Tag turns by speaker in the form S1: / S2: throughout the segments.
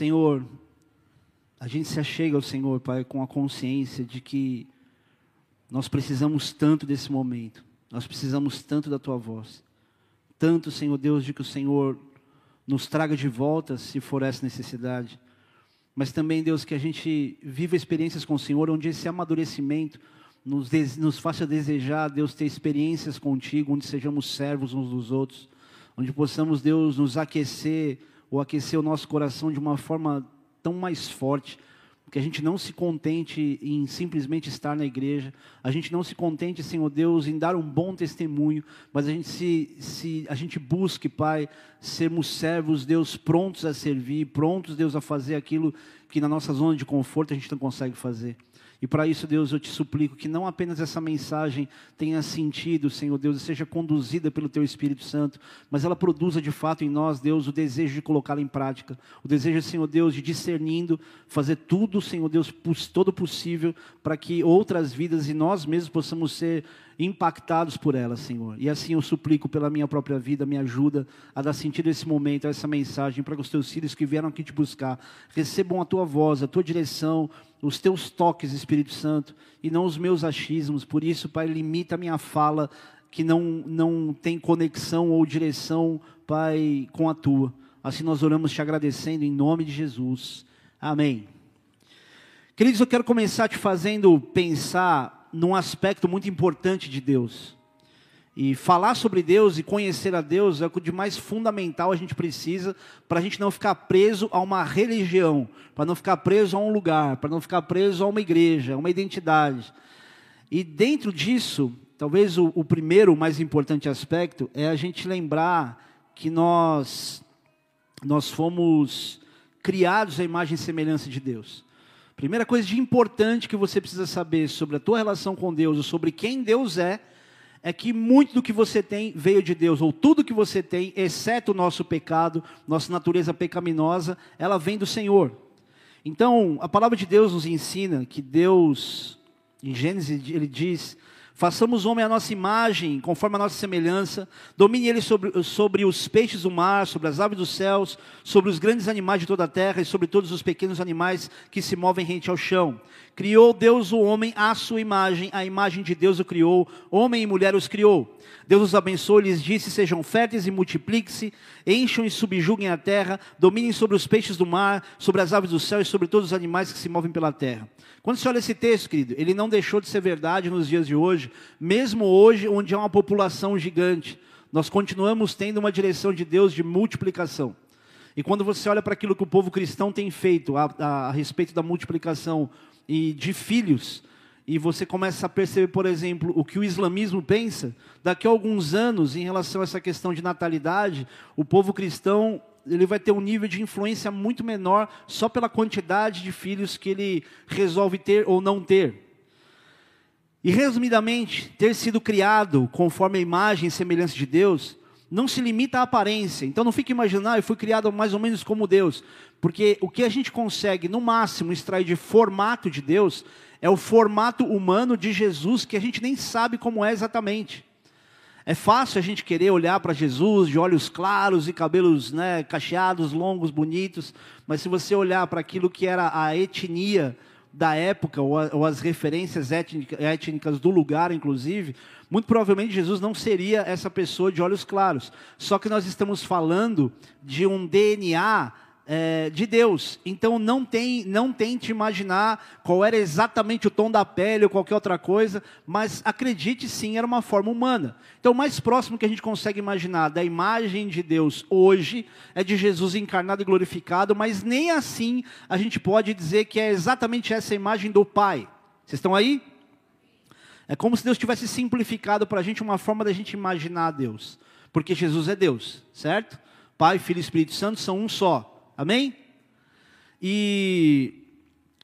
S1: Senhor, a gente se achega ao Senhor, Pai, com a consciência de que nós precisamos tanto desse momento, nós precisamos tanto da Tua voz, tanto, Senhor Deus, de que o Senhor nos traga de volta, se for essa necessidade, mas também, Deus, que a gente viva experiências com o Senhor, onde esse amadurecimento nos, nos faça desejar, Deus, ter experiências contigo, onde sejamos servos uns dos outros, onde possamos, Deus, nos aquecer ou aquecer o nosso coração de uma forma tão mais forte, que a gente não se contente em simplesmente estar na igreja, a gente não se contente, Senhor Deus, em dar um bom testemunho, mas a gente se, se a gente busque, Pai, sermos servos, Deus, prontos a servir, prontos, Deus, a fazer aquilo que na nossa zona de conforto a gente não consegue fazer. E para isso, Deus, eu te suplico que não apenas essa mensagem tenha sentido, Senhor Deus, e seja conduzida pelo Teu Espírito Santo, mas ela produza de fato em nós, Deus, o desejo de colocá-la em prática. O desejo, Senhor Deus, de discernindo, fazer tudo, Senhor Deus, todo possível para que outras vidas e nós mesmos possamos ser impactados por ela, Senhor. E assim eu suplico pela minha própria vida, me ajuda a dar sentido a esse momento, a essa mensagem, para que os teus filhos que vieram aqui te buscar recebam a tua voz, a tua direção, os teus toques, Espírito Santo, e não os meus achismos. Por isso, Pai, limita a minha fala que não, não tem conexão ou direção, Pai, com a tua. Assim nós oramos te agradecendo em nome de Jesus. Amém. Queridos, eu quero começar te fazendo pensar num aspecto muito importante de Deus. E falar sobre Deus e conhecer a Deus é o de mais fundamental a gente precisa para a gente não ficar preso a uma religião, para não ficar preso a um lugar, para não ficar preso a uma igreja, a uma identidade. E dentro disso, talvez o, o primeiro, mais importante aspecto é a gente lembrar que nós nós fomos criados à imagem e semelhança de Deus. Primeira coisa de importante que você precisa saber sobre a tua relação com Deus, ou sobre quem Deus é, é que muito do que você tem veio de Deus, ou tudo que você tem, exceto o nosso pecado, nossa natureza pecaminosa, ela vem do Senhor. Então, a palavra de Deus nos ensina que Deus, em Gênesis, ele diz Façamos homem à nossa imagem, conforme a nossa semelhança. Domine ele sobre, sobre os peixes do mar, sobre as aves dos céus, sobre os grandes animais de toda a terra e sobre todos os pequenos animais que se movem rente ao chão. Criou Deus o homem à sua imagem, a imagem de Deus o criou, homem e mulher os criou. Deus os abençoou lhes disse: Sejam férteis e multipliquem-se, encham e subjuguem a terra, dominem sobre os peixes do mar, sobre as aves do céu e sobre todos os animais que se movem pela terra. Quando você olha esse texto, querido, ele não deixou de ser verdade nos dias de hoje, mesmo hoje, onde há uma população gigante, nós continuamos tendo uma direção de Deus de multiplicação. E quando você olha para aquilo que o povo cristão tem feito a, a, a respeito da multiplicação e de filhos, e você começa a perceber, por exemplo, o que o islamismo pensa, daqui a alguns anos, em relação a essa questão de natalidade, o povo cristão ele vai ter um nível de influência muito menor só pela quantidade de filhos que ele resolve ter ou não ter. E resumidamente, ter sido criado conforme a imagem e semelhança de Deus, não se limita à aparência. Então não fique imaginando, ah, eu fui criado mais ou menos como Deus. Porque o que a gente consegue, no máximo, extrair de formato de Deus, é o formato humano de Jesus, que a gente nem sabe como é exatamente. É fácil a gente querer olhar para Jesus de olhos claros e cabelos né, cacheados, longos, bonitos, mas se você olhar para aquilo que era a etnia da época, ou, ou as referências étnica, étnicas do lugar, inclusive, muito provavelmente Jesus não seria essa pessoa de olhos claros. Só que nós estamos falando de um DNA é, de Deus. Então não tem, não tente imaginar qual era exatamente o tom da pele ou qualquer outra coisa, mas acredite sim, era uma forma humana. Então o mais próximo que a gente consegue imaginar da imagem de Deus hoje é de Jesus encarnado e glorificado, mas nem assim a gente pode dizer que é exatamente essa imagem do Pai. Vocês estão aí? É como se Deus tivesse simplificado para a gente uma forma da gente imaginar Deus. Porque Jesus é Deus, certo? Pai, Filho e Espírito Santo são um só. Amém? E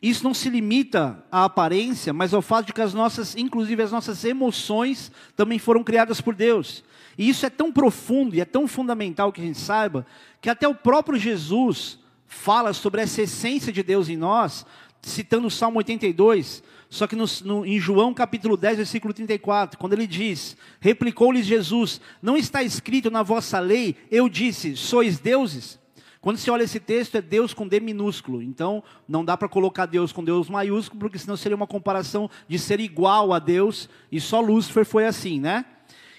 S1: isso não se limita à aparência, mas ao fato de que as nossas, inclusive as nossas emoções, também foram criadas por Deus. E isso é tão profundo e é tão fundamental que a gente saiba, que até o próprio Jesus fala sobre essa essência de Deus em nós, citando o Salmo 82, só que no, no, em João capítulo 10, versículo 34, quando ele diz: Replicou-lhes Jesus: Não está escrito na vossa lei, eu disse, sois deuses? Quando você olha esse texto, é Deus com D minúsculo. Então, não dá para colocar Deus com Deus maiúsculo, porque senão seria uma comparação de ser igual a Deus, e só Lúcifer foi assim, né?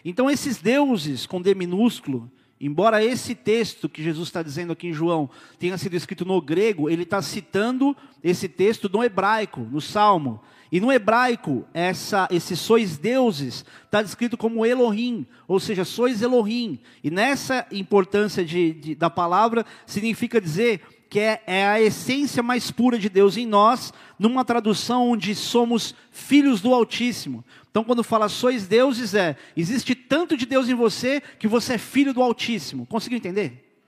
S1: Então, esses deuses com D minúsculo, embora esse texto que Jesus está dizendo aqui em João tenha sido escrito no grego, ele está citando esse texto no hebraico, no Salmo. E no hebraico, essa, esses sois deuses está descrito como Elohim, ou seja, sois Elohim. E nessa importância de, de, da palavra, significa dizer que é, é, a essência mais pura de Deus em nós, numa tradução onde somos filhos do Altíssimo. Então, quando fala sois deuses, é existe tanto de Deus em você que você é filho do Altíssimo. Conseguiu entender?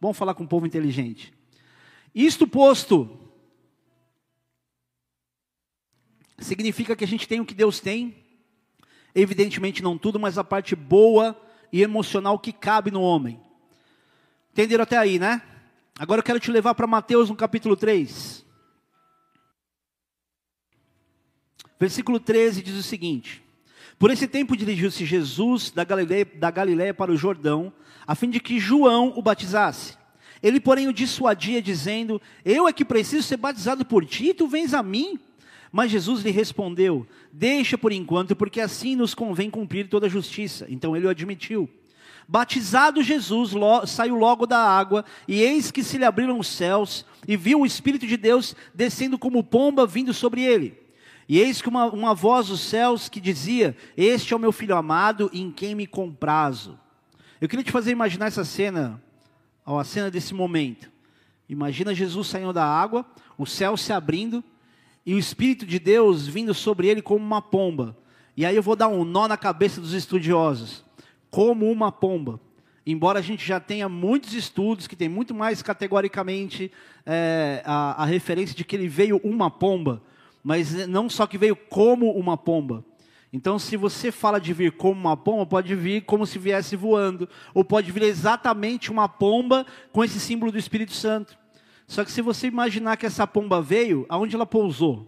S1: Vamos falar com um povo inteligente. Isto posto, significa que a gente tem o que Deus tem, evidentemente não tudo, mas a parte boa e emocional que cabe no homem. Entenderam até aí, né? Agora eu quero te levar para Mateus no capítulo 3. Versículo 13 diz o seguinte: Por esse tempo dirigiu-se Jesus da Galileia, da Galileia para o Jordão, a fim de que João o batizasse. Ele, porém, o dissuadia, dizendo: Eu é que preciso ser batizado por ti, e tu vens a mim? Mas Jesus lhe respondeu: Deixa por enquanto, porque assim nos convém cumprir toda a justiça. Então ele o admitiu. Batizado Jesus, lo, saiu logo da água, e eis que se lhe abriram os céus, e viu o Espírito de Deus descendo como pomba vindo sobre ele. E eis que uma, uma voz dos céus que dizia: Este é o meu filho amado, em quem me comprazo. Eu queria te fazer imaginar essa cena, a cena desse momento. Imagina Jesus saindo da água, o céu se abrindo, e o Espírito de Deus vindo sobre ele como uma pomba. E aí eu vou dar um nó na cabeça dos estudiosos. Como uma pomba. Embora a gente já tenha muitos estudos que tem muito mais categoricamente é, a, a referência de que ele veio uma pomba, mas não só que veio como uma pomba. Então, se você fala de vir como uma pomba, pode vir como se viesse voando, ou pode vir exatamente uma pomba com esse símbolo do Espírito Santo. Só que se você imaginar que essa pomba veio, aonde ela pousou?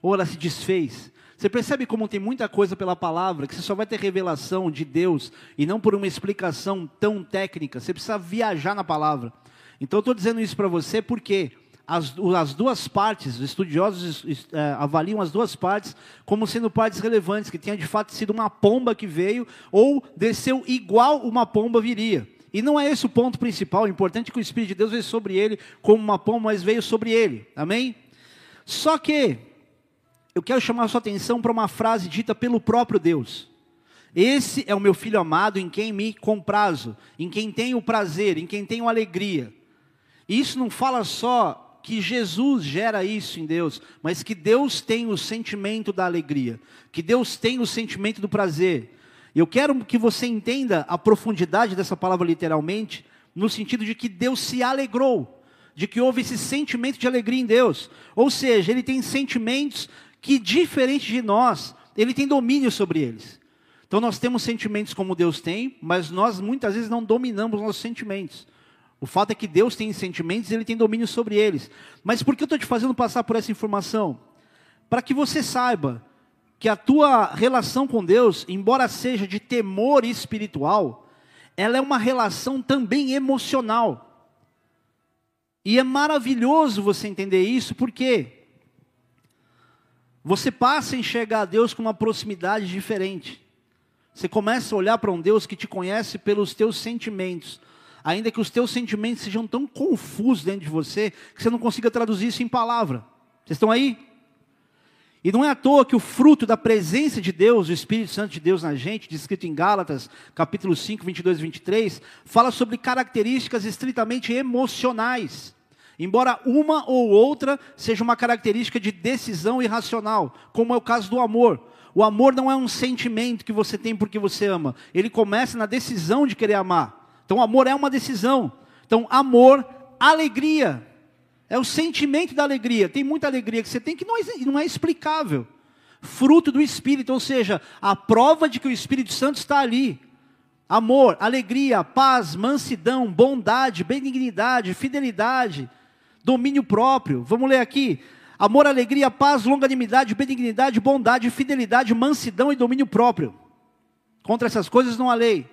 S1: Ou ela se desfez? Você percebe como tem muita coisa pela palavra, que você só vai ter revelação de Deus, e não por uma explicação tão técnica. Você precisa viajar na palavra. Então estou dizendo isso para você porque as, as, duas partes, os estudiosos é, avaliam as duas partes como sendo partes relevantes, que tenha de fato sido uma pomba que veio, ou desceu igual uma pomba viria. E não é esse o ponto principal, o importante é que o Espírito de Deus veio sobre ele como uma pomba, mas veio sobre ele. Amém? Só que eu quero chamar a sua atenção para uma frase dita pelo próprio Deus. Esse é o meu filho amado em quem me comprazo, em quem tenho prazer, em quem tenho alegria. E isso não fala só que Jesus gera isso em Deus, mas que Deus tem o sentimento da alegria, que Deus tem o sentimento do prazer, eu quero que você entenda a profundidade dessa palavra literalmente, no sentido de que Deus se alegrou, de que houve esse sentimento de alegria em Deus. Ou seja, ele tem sentimentos que, diferente de nós, ele tem domínio sobre eles. Então nós temos sentimentos como Deus tem, mas nós muitas vezes não dominamos nossos sentimentos. O fato é que Deus tem sentimentos e ele tem domínio sobre eles. Mas por que eu estou te fazendo passar por essa informação? Para que você saiba que a tua relação com Deus, embora seja de temor espiritual, ela é uma relação também emocional. E é maravilhoso você entender isso, porque você passa a enxergar a Deus com uma proximidade diferente. Você começa a olhar para um Deus que te conhece pelos teus sentimentos, ainda que os teus sentimentos sejam tão confusos dentro de você que você não consiga traduzir isso em palavra. Vocês estão aí? E não é à toa que o fruto da presença de Deus, o Espírito Santo de Deus na gente, descrito em Gálatas, capítulo 5, 22 e 23, fala sobre características estritamente emocionais. Embora uma ou outra seja uma característica de decisão irracional, como é o caso do amor. O amor não é um sentimento que você tem porque você ama, ele começa na decisão de querer amar. Então, amor é uma decisão. Então, amor, alegria, é o sentimento da alegria. Tem muita alegria que você tem que não é, não é explicável. Fruto do Espírito, ou seja, a prova de que o Espírito Santo está ali. Amor, alegria, paz, mansidão, bondade, benignidade, fidelidade, domínio próprio. Vamos ler aqui. Amor, alegria, paz, longanimidade, benignidade, bondade, fidelidade, mansidão e domínio próprio. Contra essas coisas não há lei.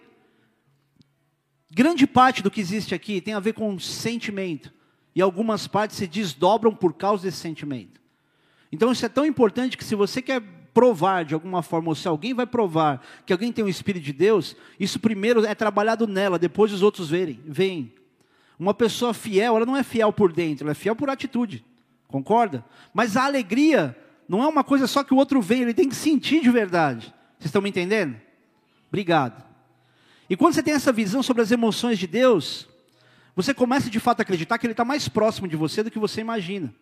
S1: Grande parte do que existe aqui tem a ver com sentimento. E algumas partes se desdobram por causa desse sentimento. Então isso é tão importante que se você quer provar de alguma forma, ou se alguém vai provar que alguém tem o Espírito de Deus, isso primeiro é trabalhado nela, depois os outros verem, veem. Uma pessoa fiel, ela não é fiel por dentro, ela é fiel por atitude. Concorda? Mas a alegria não é uma coisa só que o outro vem, ele tem que sentir de verdade. Vocês estão me entendendo? Obrigado. E quando você tem essa visão sobre as emoções de Deus, você começa de fato a acreditar que Ele está mais próximo de você do que você imagina.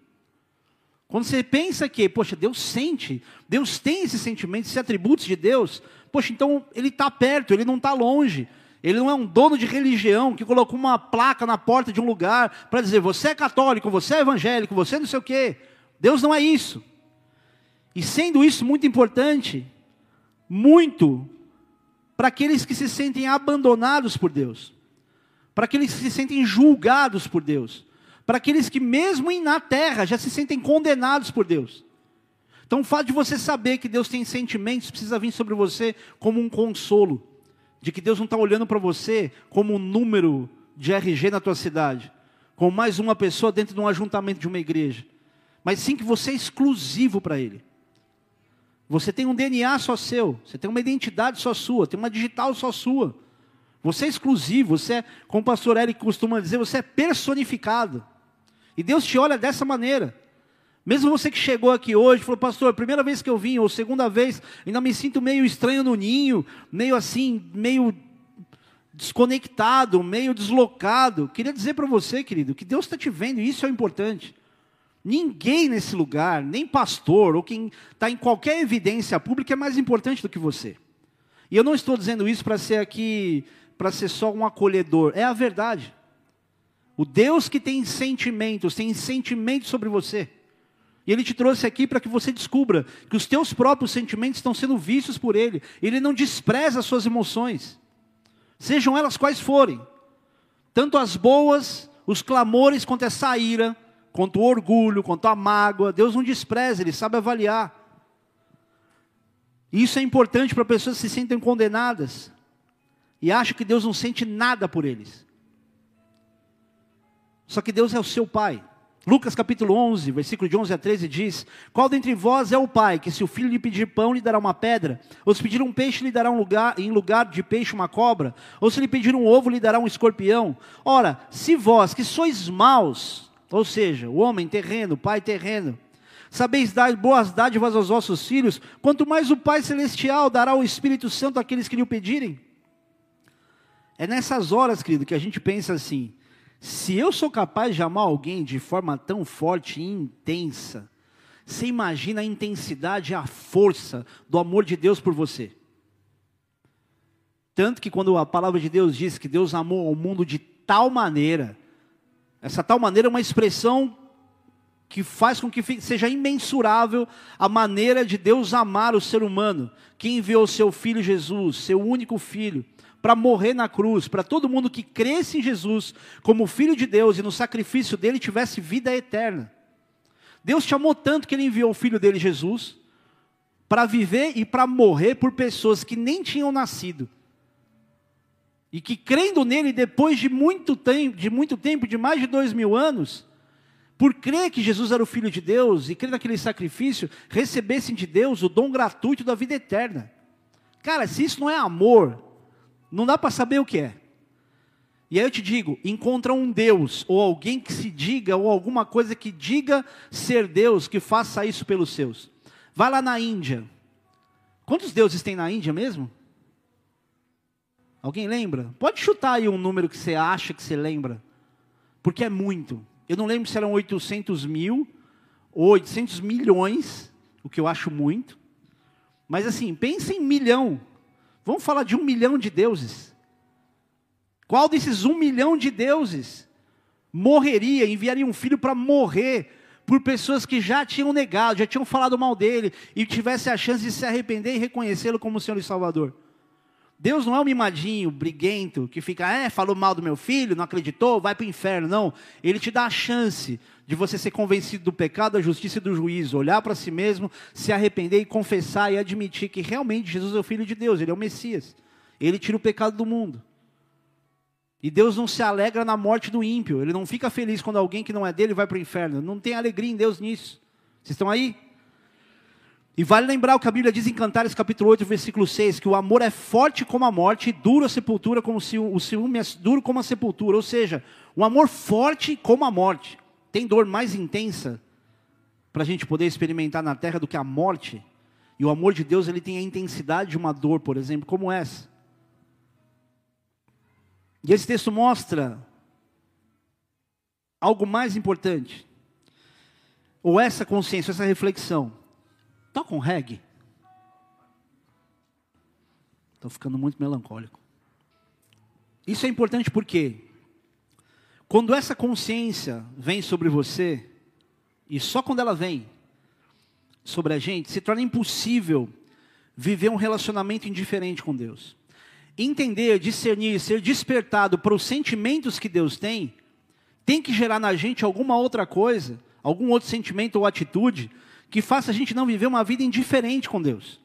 S1: Quando você pensa que, poxa, Deus sente, Deus tem esses sentimentos, esses atributos de Deus, poxa, então Ele está perto, Ele não está longe. Ele não é um dono de religião que colocou uma placa na porta de um lugar para dizer você é católico, você é evangélico, você não sei o quê. Deus não é isso. E sendo isso muito importante, muito para aqueles que se sentem abandonados por Deus, para aqueles que se sentem julgados por Deus, para aqueles que, mesmo na terra, já se sentem condenados por Deus. Então, o fato de você saber que Deus tem sentimentos precisa vir sobre você como um consolo, de que Deus não está olhando para você como um número de RG na tua cidade, como mais uma pessoa dentro de um ajuntamento de uma igreja, mas sim que você é exclusivo para Ele. Você tem um DNA só seu, você tem uma identidade só sua, tem uma digital só sua. Você é exclusivo, você é, como o pastor Eric costuma dizer, você é personificado. E Deus te olha dessa maneira. Mesmo você que chegou aqui hoje, falou, pastor, primeira vez que eu vim, ou segunda vez, ainda me sinto meio estranho no ninho, meio assim, meio desconectado, meio deslocado. Queria dizer para você, querido, que Deus está te vendo, e isso é importante. Ninguém nesse lugar, nem pastor, ou quem está em qualquer evidência pública, é mais importante do que você. E eu não estou dizendo isso para ser aqui, para ser só um acolhedor, é a verdade. O Deus que tem sentimentos, tem sentimentos sobre você. E Ele te trouxe aqui para que você descubra que os teus próprios sentimentos estão sendo vistos por Ele. Ele não despreza as suas emoções, sejam elas quais forem. Tanto as boas, os clamores, quanto essa ira, quanto o orgulho, quanto a mágoa. Deus não despreza, Ele sabe avaliar. E isso é importante para pessoas que se sentem condenadas e acham que Deus não sente nada por eles. Só que Deus é o seu Pai. Lucas capítulo 11, versículo de 11 a 13 diz: Qual dentre vós é o pai que, se o filho lhe pedir pão, lhe dará uma pedra? Ou se pedir um peixe, lhe dará um lugar, em lugar de peixe uma cobra? Ou se lhe pedir um ovo, lhe dará um escorpião? Ora, se vós, que sois maus, ou seja, o homem terreno, o pai terreno, sabeis dar boas dádivas aos vossos filhos, quanto mais o Pai Celestial dará o Espírito Santo àqueles que lhe o pedirem? É nessas horas, querido, que a gente pensa assim: se eu sou capaz de amar alguém de forma tão forte e intensa, você imagina a intensidade e a força do amor de Deus por você. Tanto que quando a palavra de Deus diz que Deus amou o mundo de tal maneira, essa tal maneira é uma expressão que faz com que seja imensurável a maneira de Deus amar o ser humano, que enviou seu filho Jesus, seu único filho, para morrer na cruz, para todo mundo que cresce em Jesus como filho de Deus e no sacrifício dele tivesse vida eterna. Deus te amou tanto que ele enviou o filho dele, Jesus, para viver e para morrer por pessoas que nem tinham nascido. E que crendo nele depois de muito tempo, de muito tempo, de mais de dois mil anos, por crer que Jesus era o Filho de Deus e crer naquele sacrifício, recebessem de Deus o dom gratuito da vida eterna. Cara, se isso não é amor, não dá para saber o que é. E aí eu te digo: encontra um Deus, ou alguém que se diga, ou alguma coisa que diga ser Deus, que faça isso pelos seus. Vai lá na Índia. Quantos deuses tem na Índia mesmo? Alguém lembra? Pode chutar aí um número que você acha que você lembra. Porque é muito. Eu não lembro se eram 800 mil ou 800 milhões, o que eu acho muito. Mas assim, pensa em milhão. Vamos falar de um milhão de deuses. Qual desses um milhão de deuses morreria, enviaria um filho para morrer por pessoas que já tinham negado, já tinham falado mal dele e tivesse a chance de se arrepender e reconhecê-lo como Senhor e Salvador? Deus não é um mimadinho, briguento, que fica, é, falou mal do meu filho, não acreditou, vai para o inferno. Não. Ele te dá a chance de você ser convencido do pecado, da justiça e do juízo, olhar para si mesmo, se arrepender e confessar e admitir que realmente Jesus é o Filho de Deus, Ele é o Messias. Ele tira o pecado do mundo. E Deus não se alegra na morte do ímpio. Ele não fica feliz quando alguém que não é dele vai para o inferno. Não tem alegria em Deus nisso. Vocês estão aí? E vale lembrar o que a Bíblia diz em Cantares capítulo 8, versículo 6, que o amor é forte como a morte e duro a sepultura, como se o ciúme é duro como a sepultura. Ou seja, um amor forte como a morte. Tem dor mais intensa para a gente poder experimentar na terra do que a morte? E o amor de Deus ele tem a intensidade de uma dor, por exemplo, como essa. E esse texto mostra algo mais importante. Ou essa consciência, essa reflexão. Toca um reggae. Estou ficando muito melancólico. Isso é importante porque quando essa consciência vem sobre você, e só quando ela vem sobre a gente, se torna impossível viver um relacionamento indiferente com Deus entender, discernir, ser despertado para os sentimentos que Deus tem, tem que gerar na gente alguma outra coisa, algum outro sentimento ou atitude que faça a gente não viver uma vida indiferente com Deus.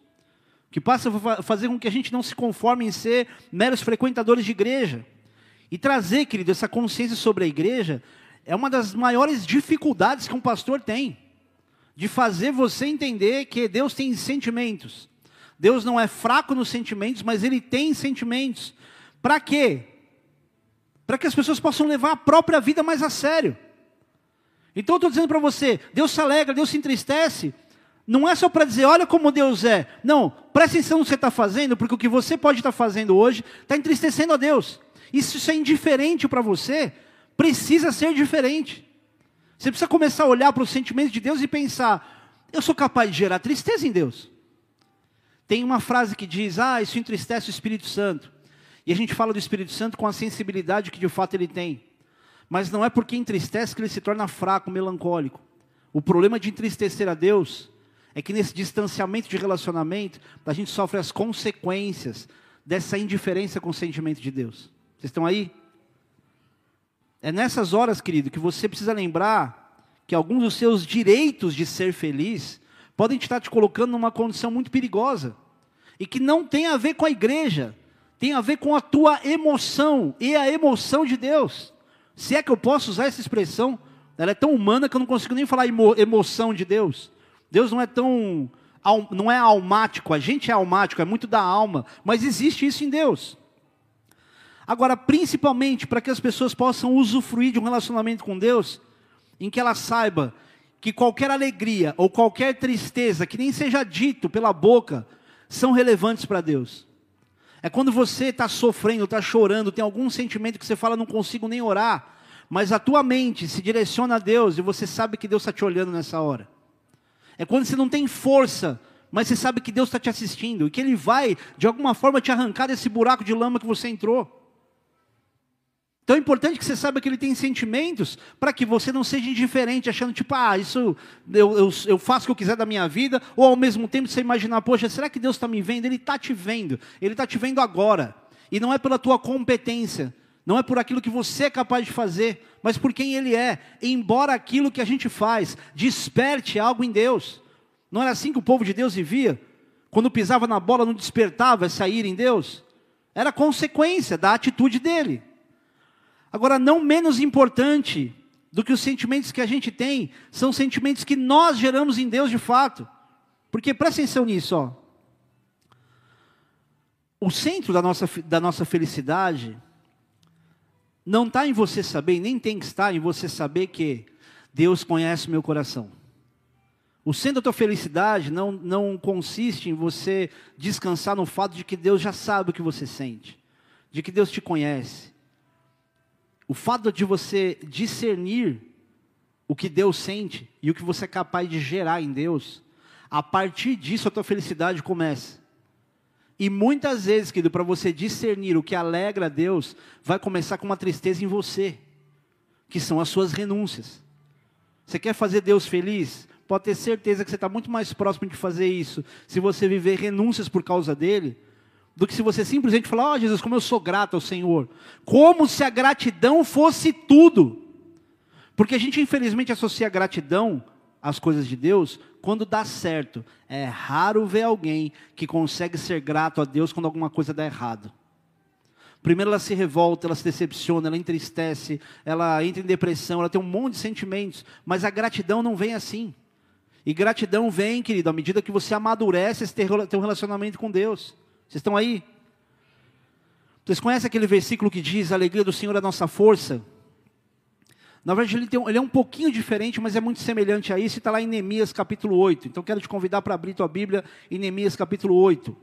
S1: Que possa fazer com que a gente não se conforme em ser meros frequentadores de igreja. E trazer, querido, essa consciência sobre a igreja é uma das maiores dificuldades que um pastor tem. De fazer você entender que Deus tem sentimentos. Deus não é fraco nos sentimentos, mas ele tem sentimentos. Para quê? Para que as pessoas possam levar a própria vida mais a sério. Então eu estou dizendo para você, Deus se alegra, Deus se entristece. Não é só para dizer, olha como Deus é. Não, presta atenção no que você está fazendo, porque o que você pode estar tá fazendo hoje está entristecendo a Deus. E se isso é indiferente para você, precisa ser diferente. Você precisa começar a olhar para os sentimentos de Deus e pensar: eu sou capaz de gerar tristeza em Deus. Tem uma frase que diz: Ah, isso entristece o Espírito Santo. E a gente fala do Espírito Santo com a sensibilidade que de fato ele tem. Mas não é porque entristece que ele se torna fraco, melancólico. O problema de entristecer a Deus é que nesse distanciamento de relacionamento, a gente sofre as consequências dessa indiferença com o sentimento de Deus. Vocês estão aí? É nessas horas, querido, que você precisa lembrar que alguns dos seus direitos de ser feliz podem estar te colocando numa condição muito perigosa. E que não tem a ver com a igreja, tem a ver com a tua emoção e a emoção de Deus. Se é que eu posso usar essa expressão, ela é tão humana que eu não consigo nem falar emo emoção de Deus. Deus não é tão não é almático, a gente é almático, é muito da alma, mas existe isso em Deus. Agora, principalmente para que as pessoas possam usufruir de um relacionamento com Deus, em que ela saiba que qualquer alegria ou qualquer tristeza que nem seja dito pela boca são relevantes para Deus. É quando você está sofrendo, está chorando, tem algum sentimento que você fala, não consigo nem orar, mas a tua mente se direciona a Deus e você sabe que Deus está te olhando nessa hora. É quando você não tem força, mas você sabe que Deus está te assistindo e que Ele vai, de alguma forma, te arrancar desse buraco de lama que você entrou. Então é importante que você saiba que ele tem sentimentos para que você não seja indiferente, achando tipo, ah, isso eu, eu, eu, faço o que eu quiser da minha vida, ou ao mesmo tempo você imaginar, poxa, será que Deus está me vendo? Ele está te vendo, Ele está te vendo agora. E não é pela tua competência, não é por aquilo que você é capaz de fazer, mas por quem Ele é. Embora aquilo que a gente faz desperte algo em Deus. Não era assim que o povo de Deus vivia? Quando pisava na bola, não despertava essa ira em Deus? Era consequência da atitude dele. Agora, não menos importante do que os sentimentos que a gente tem, são sentimentos que nós geramos em Deus de fato. Porque presta atenção nisso, ó. O centro da nossa, da nossa felicidade não está em você saber, nem tem que estar em você saber que Deus conhece meu coração. O centro da tua felicidade não, não consiste em você descansar no fato de que Deus já sabe o que você sente, de que Deus te conhece, o fato de você discernir o que Deus sente e o que você é capaz de gerar em Deus, a partir disso a tua felicidade começa. E muitas vezes, querido, para você discernir o que alegra a Deus, vai começar com uma tristeza em você, que são as suas renúncias. Você quer fazer Deus feliz? Pode ter certeza que você está muito mais próximo de fazer isso se você viver renúncias por causa dele, do que se você simplesmente falar, ó oh, Jesus, como eu sou grato ao Senhor. Como se a gratidão fosse tudo. Porque a gente infelizmente associa a gratidão às coisas de Deus quando dá certo. É raro ver alguém que consegue ser grato a Deus quando alguma coisa dá errado. Primeiro ela se revolta, ela se decepciona, ela entristece, ela entra em depressão, ela tem um monte de sentimentos, mas a gratidão não vem assim. E gratidão vem, querido, à medida que você amadurece esse teu relacionamento com Deus. Vocês estão aí? Vocês conhecem aquele versículo que diz: A alegria do Senhor é a nossa força? Na verdade, ele, tem, ele é um pouquinho diferente, mas é muito semelhante a isso, e está lá em Neemias capítulo 8. Então, quero te convidar para abrir tua Bíblia em Neemias capítulo 8.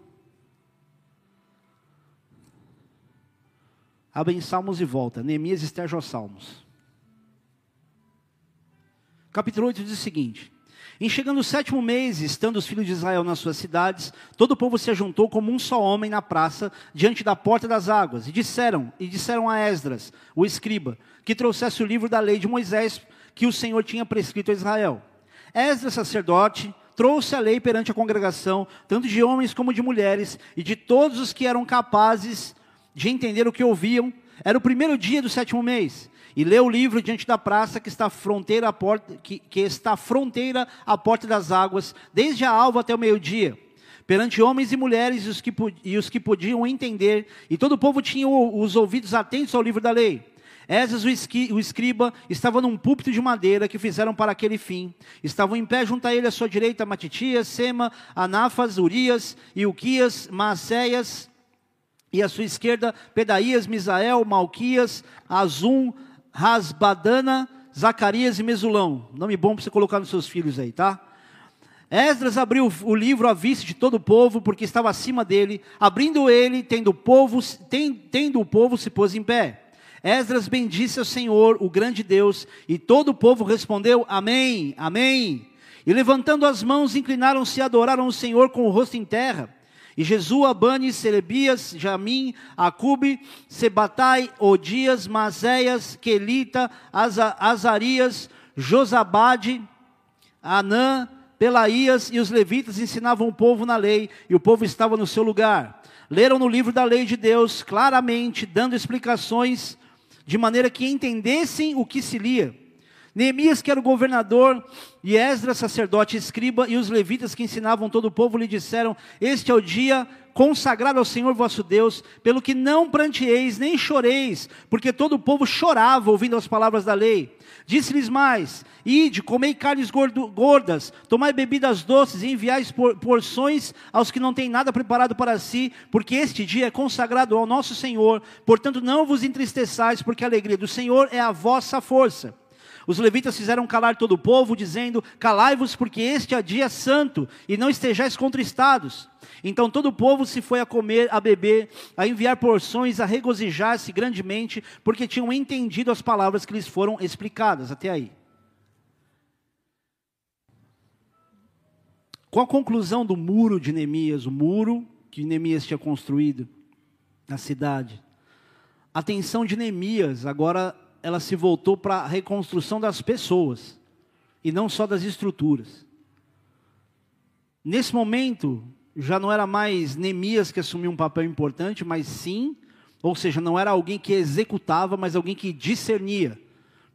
S1: Abre em Salmos e volta. Neemias esteja aos Salmos. Capítulo 8 diz o seguinte: em chegando o sétimo mês, estando os filhos de Israel nas suas cidades, todo o povo se ajuntou como um só homem na praça, diante da porta das águas, e disseram, e disseram a Esdras, o escriba, que trouxesse o livro da lei de Moisés, que o Senhor tinha prescrito a Israel. Esdras, sacerdote, trouxe a lei perante a congregação, tanto de homens como de mulheres, e de todos os que eram capazes de entender o que ouviam. Era o primeiro dia do sétimo mês e lê o livro diante da praça que está fronteira à porta, que, que está fronteira à porta das águas, desde a alva até o meio-dia, perante homens e mulheres e os, que, e os que podiam entender, e todo o povo tinha os ouvidos atentos ao livro da lei. Esas, o escriba, estava num púlpito de madeira que fizeram para aquele fim. Estavam em pé junto a ele à sua direita Matitias, Sema, Anafas, Urias, Ilquias, Maacéias, e à sua esquerda Pedaías, Misael, Malquias, Azum, Rasbadana, Zacarias e Mesulão. Nome bom para você colocar nos seus filhos aí, tá? Esdras abriu o livro à vista de todo o povo, porque estava acima dele. Abrindo ele, tendo o povo, tendo o povo se pôs em pé. Esdras bendisse ao Senhor, o grande Deus, e todo o povo respondeu: Amém, Amém. E levantando as mãos, inclinaram-se e adoraram o Senhor com o rosto em terra. E Jesua, Bani, Serebias, Jamim, Acube, Sebatai, Odias, Mazéias, Quelita, Azarias, Josabade, Anã, Pelaías e os levitas ensinavam o povo na lei, e o povo estava no seu lugar. Leram no livro da lei de Deus claramente, dando explicações, de maneira que entendessem o que se lia. Neemias, que era o governador, e Esdras, sacerdote escriba, e os levitas que ensinavam todo o povo, lhe disseram: Este é o dia consagrado ao Senhor vosso Deus, pelo que não pranteeis nem choreis, porque todo o povo chorava ouvindo as palavras da lei. Disse-lhes mais: Ide, comei carnes gordas, tomai bebidas doces e enviais porções aos que não têm nada preparado para si, porque este dia é consagrado ao nosso Senhor. Portanto, não vos entristeçais, porque a alegria do Senhor é a vossa força. Os levitas fizeram calar todo o povo, dizendo: Calai-vos, porque este é dia santo, e não estejais contristados. Então todo o povo se foi a comer, a beber, a enviar porções, a regozijar-se grandemente, porque tinham entendido as palavras que lhes foram explicadas. Até aí. Com a conclusão do muro de Neemias, o muro que Neemias tinha construído na cidade, a atenção de Neemias agora ela se voltou para a reconstrução das pessoas e não só das estruturas. Nesse momento, já não era mais Neemias que assumiu um papel importante, mas sim, ou seja, não era alguém que executava, mas alguém que discernia.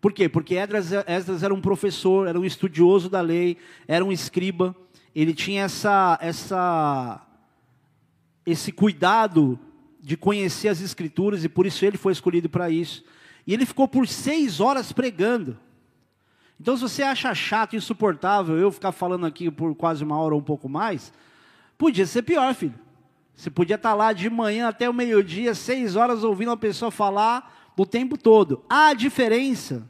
S1: Por quê? Porque Esdras, Esdras era um professor, era um estudioso da lei, era um escriba, ele tinha essa, essa, esse cuidado de conhecer as escrituras e por isso ele foi escolhido para isso. E ele ficou por seis horas pregando. Então, se você acha chato, insuportável eu ficar falando aqui por quase uma hora ou um pouco mais, podia ser pior, filho. Você podia estar lá de manhã até o meio-dia, seis horas, ouvindo uma pessoa falar o tempo todo. A diferença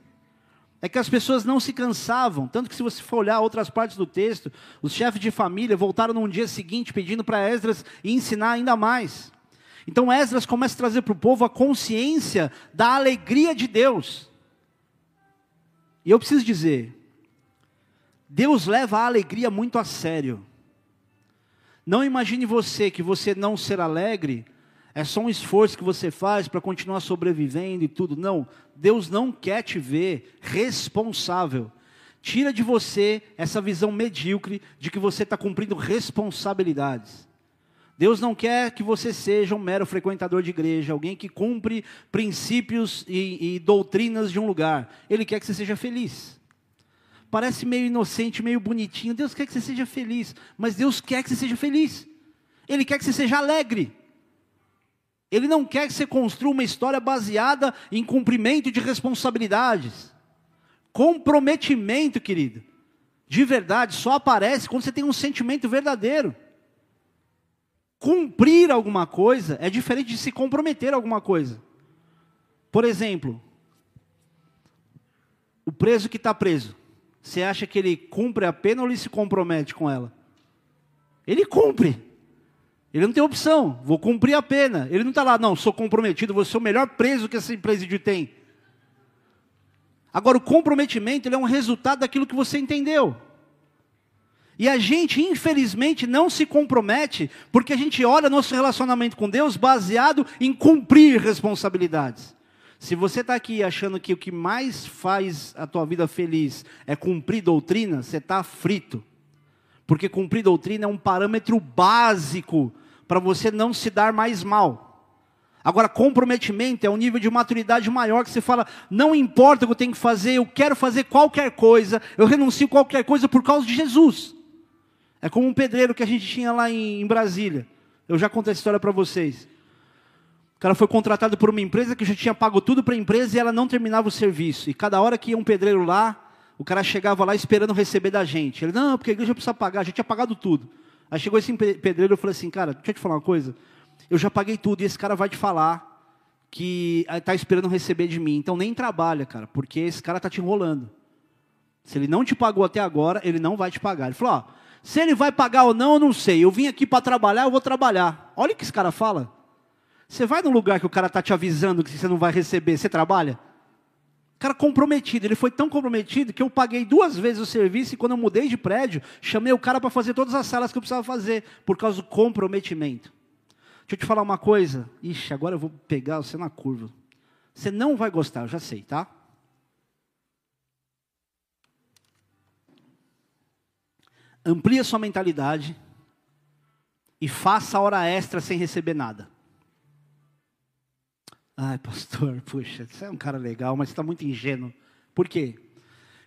S1: é que as pessoas não se cansavam. Tanto que, se você for olhar outras partes do texto, os chefes de família voltaram no dia seguinte pedindo para Esdras ensinar ainda mais. Então Esdras começa a trazer para o povo a consciência da alegria de Deus. E eu preciso dizer, Deus leva a alegria muito a sério. Não imagine você que você não ser alegre é só um esforço que você faz para continuar sobrevivendo e tudo. Não, Deus não quer te ver responsável. Tira de você essa visão medíocre de que você está cumprindo responsabilidades. Deus não quer que você seja um mero frequentador de igreja, alguém que cumpre princípios e, e doutrinas de um lugar. Ele quer que você seja feliz. Parece meio inocente, meio bonitinho. Deus quer que você seja feliz, mas Deus quer que você seja feliz. Ele quer que você seja alegre. Ele não quer que você construa uma história baseada em cumprimento de responsabilidades. Comprometimento, querido, de verdade, só aparece quando você tem um sentimento verdadeiro. Cumprir alguma coisa é diferente de se comprometer a alguma coisa. Por exemplo, o preso que está preso, você acha que ele cumpre a pena ou ele se compromete com ela? Ele cumpre. Ele não tem opção, vou cumprir a pena. Ele não está lá, não, sou comprometido, vou ser o melhor preso que esse presídio tem. Agora, o comprometimento é um resultado daquilo que você entendeu. E a gente, infelizmente, não se compromete porque a gente olha nosso relacionamento com Deus baseado em cumprir responsabilidades. Se você está aqui achando que o que mais faz a tua vida feliz é cumprir doutrina, você está frito. Porque cumprir doutrina é um parâmetro básico para você não se dar mais mal. Agora, comprometimento é um nível de maturidade maior que você fala: não importa o que eu tenho que fazer, eu quero fazer qualquer coisa, eu renuncio qualquer coisa por causa de Jesus. É como um pedreiro que a gente tinha lá em, em Brasília. Eu já contei essa história para vocês. O cara foi contratado por uma empresa que já tinha pago tudo para a empresa e ela não terminava o serviço. E cada hora que ia um pedreiro lá, o cara chegava lá esperando receber da gente. Ele, não, porque a igreja precisa pagar, gente tinha pagado tudo. Aí chegou esse pedreiro e falei assim, cara, deixa eu te falar uma coisa. Eu já paguei tudo e esse cara vai te falar que está esperando receber de mim. Então nem trabalha, cara, porque esse cara está te enrolando. Se ele não te pagou até agora, ele não vai te pagar. Ele falou, ó, se ele vai pagar ou não, eu não sei. Eu vim aqui para trabalhar, eu vou trabalhar. Olha o que esse cara fala. Você vai num lugar que o cara está te avisando que você não vai receber, você trabalha? cara comprometido, ele foi tão comprometido que eu paguei duas vezes o serviço e quando eu mudei de prédio, chamei o cara para fazer todas as salas que eu precisava fazer, por causa do comprometimento. Deixa eu te falar uma coisa. Ixi, agora eu vou pegar você na curva. Você não vai gostar, eu já sei, tá? Amplie a sua mentalidade e faça a hora extra sem receber nada. Ai, pastor, puxa, você é um cara legal, mas está muito ingênuo. Por quê?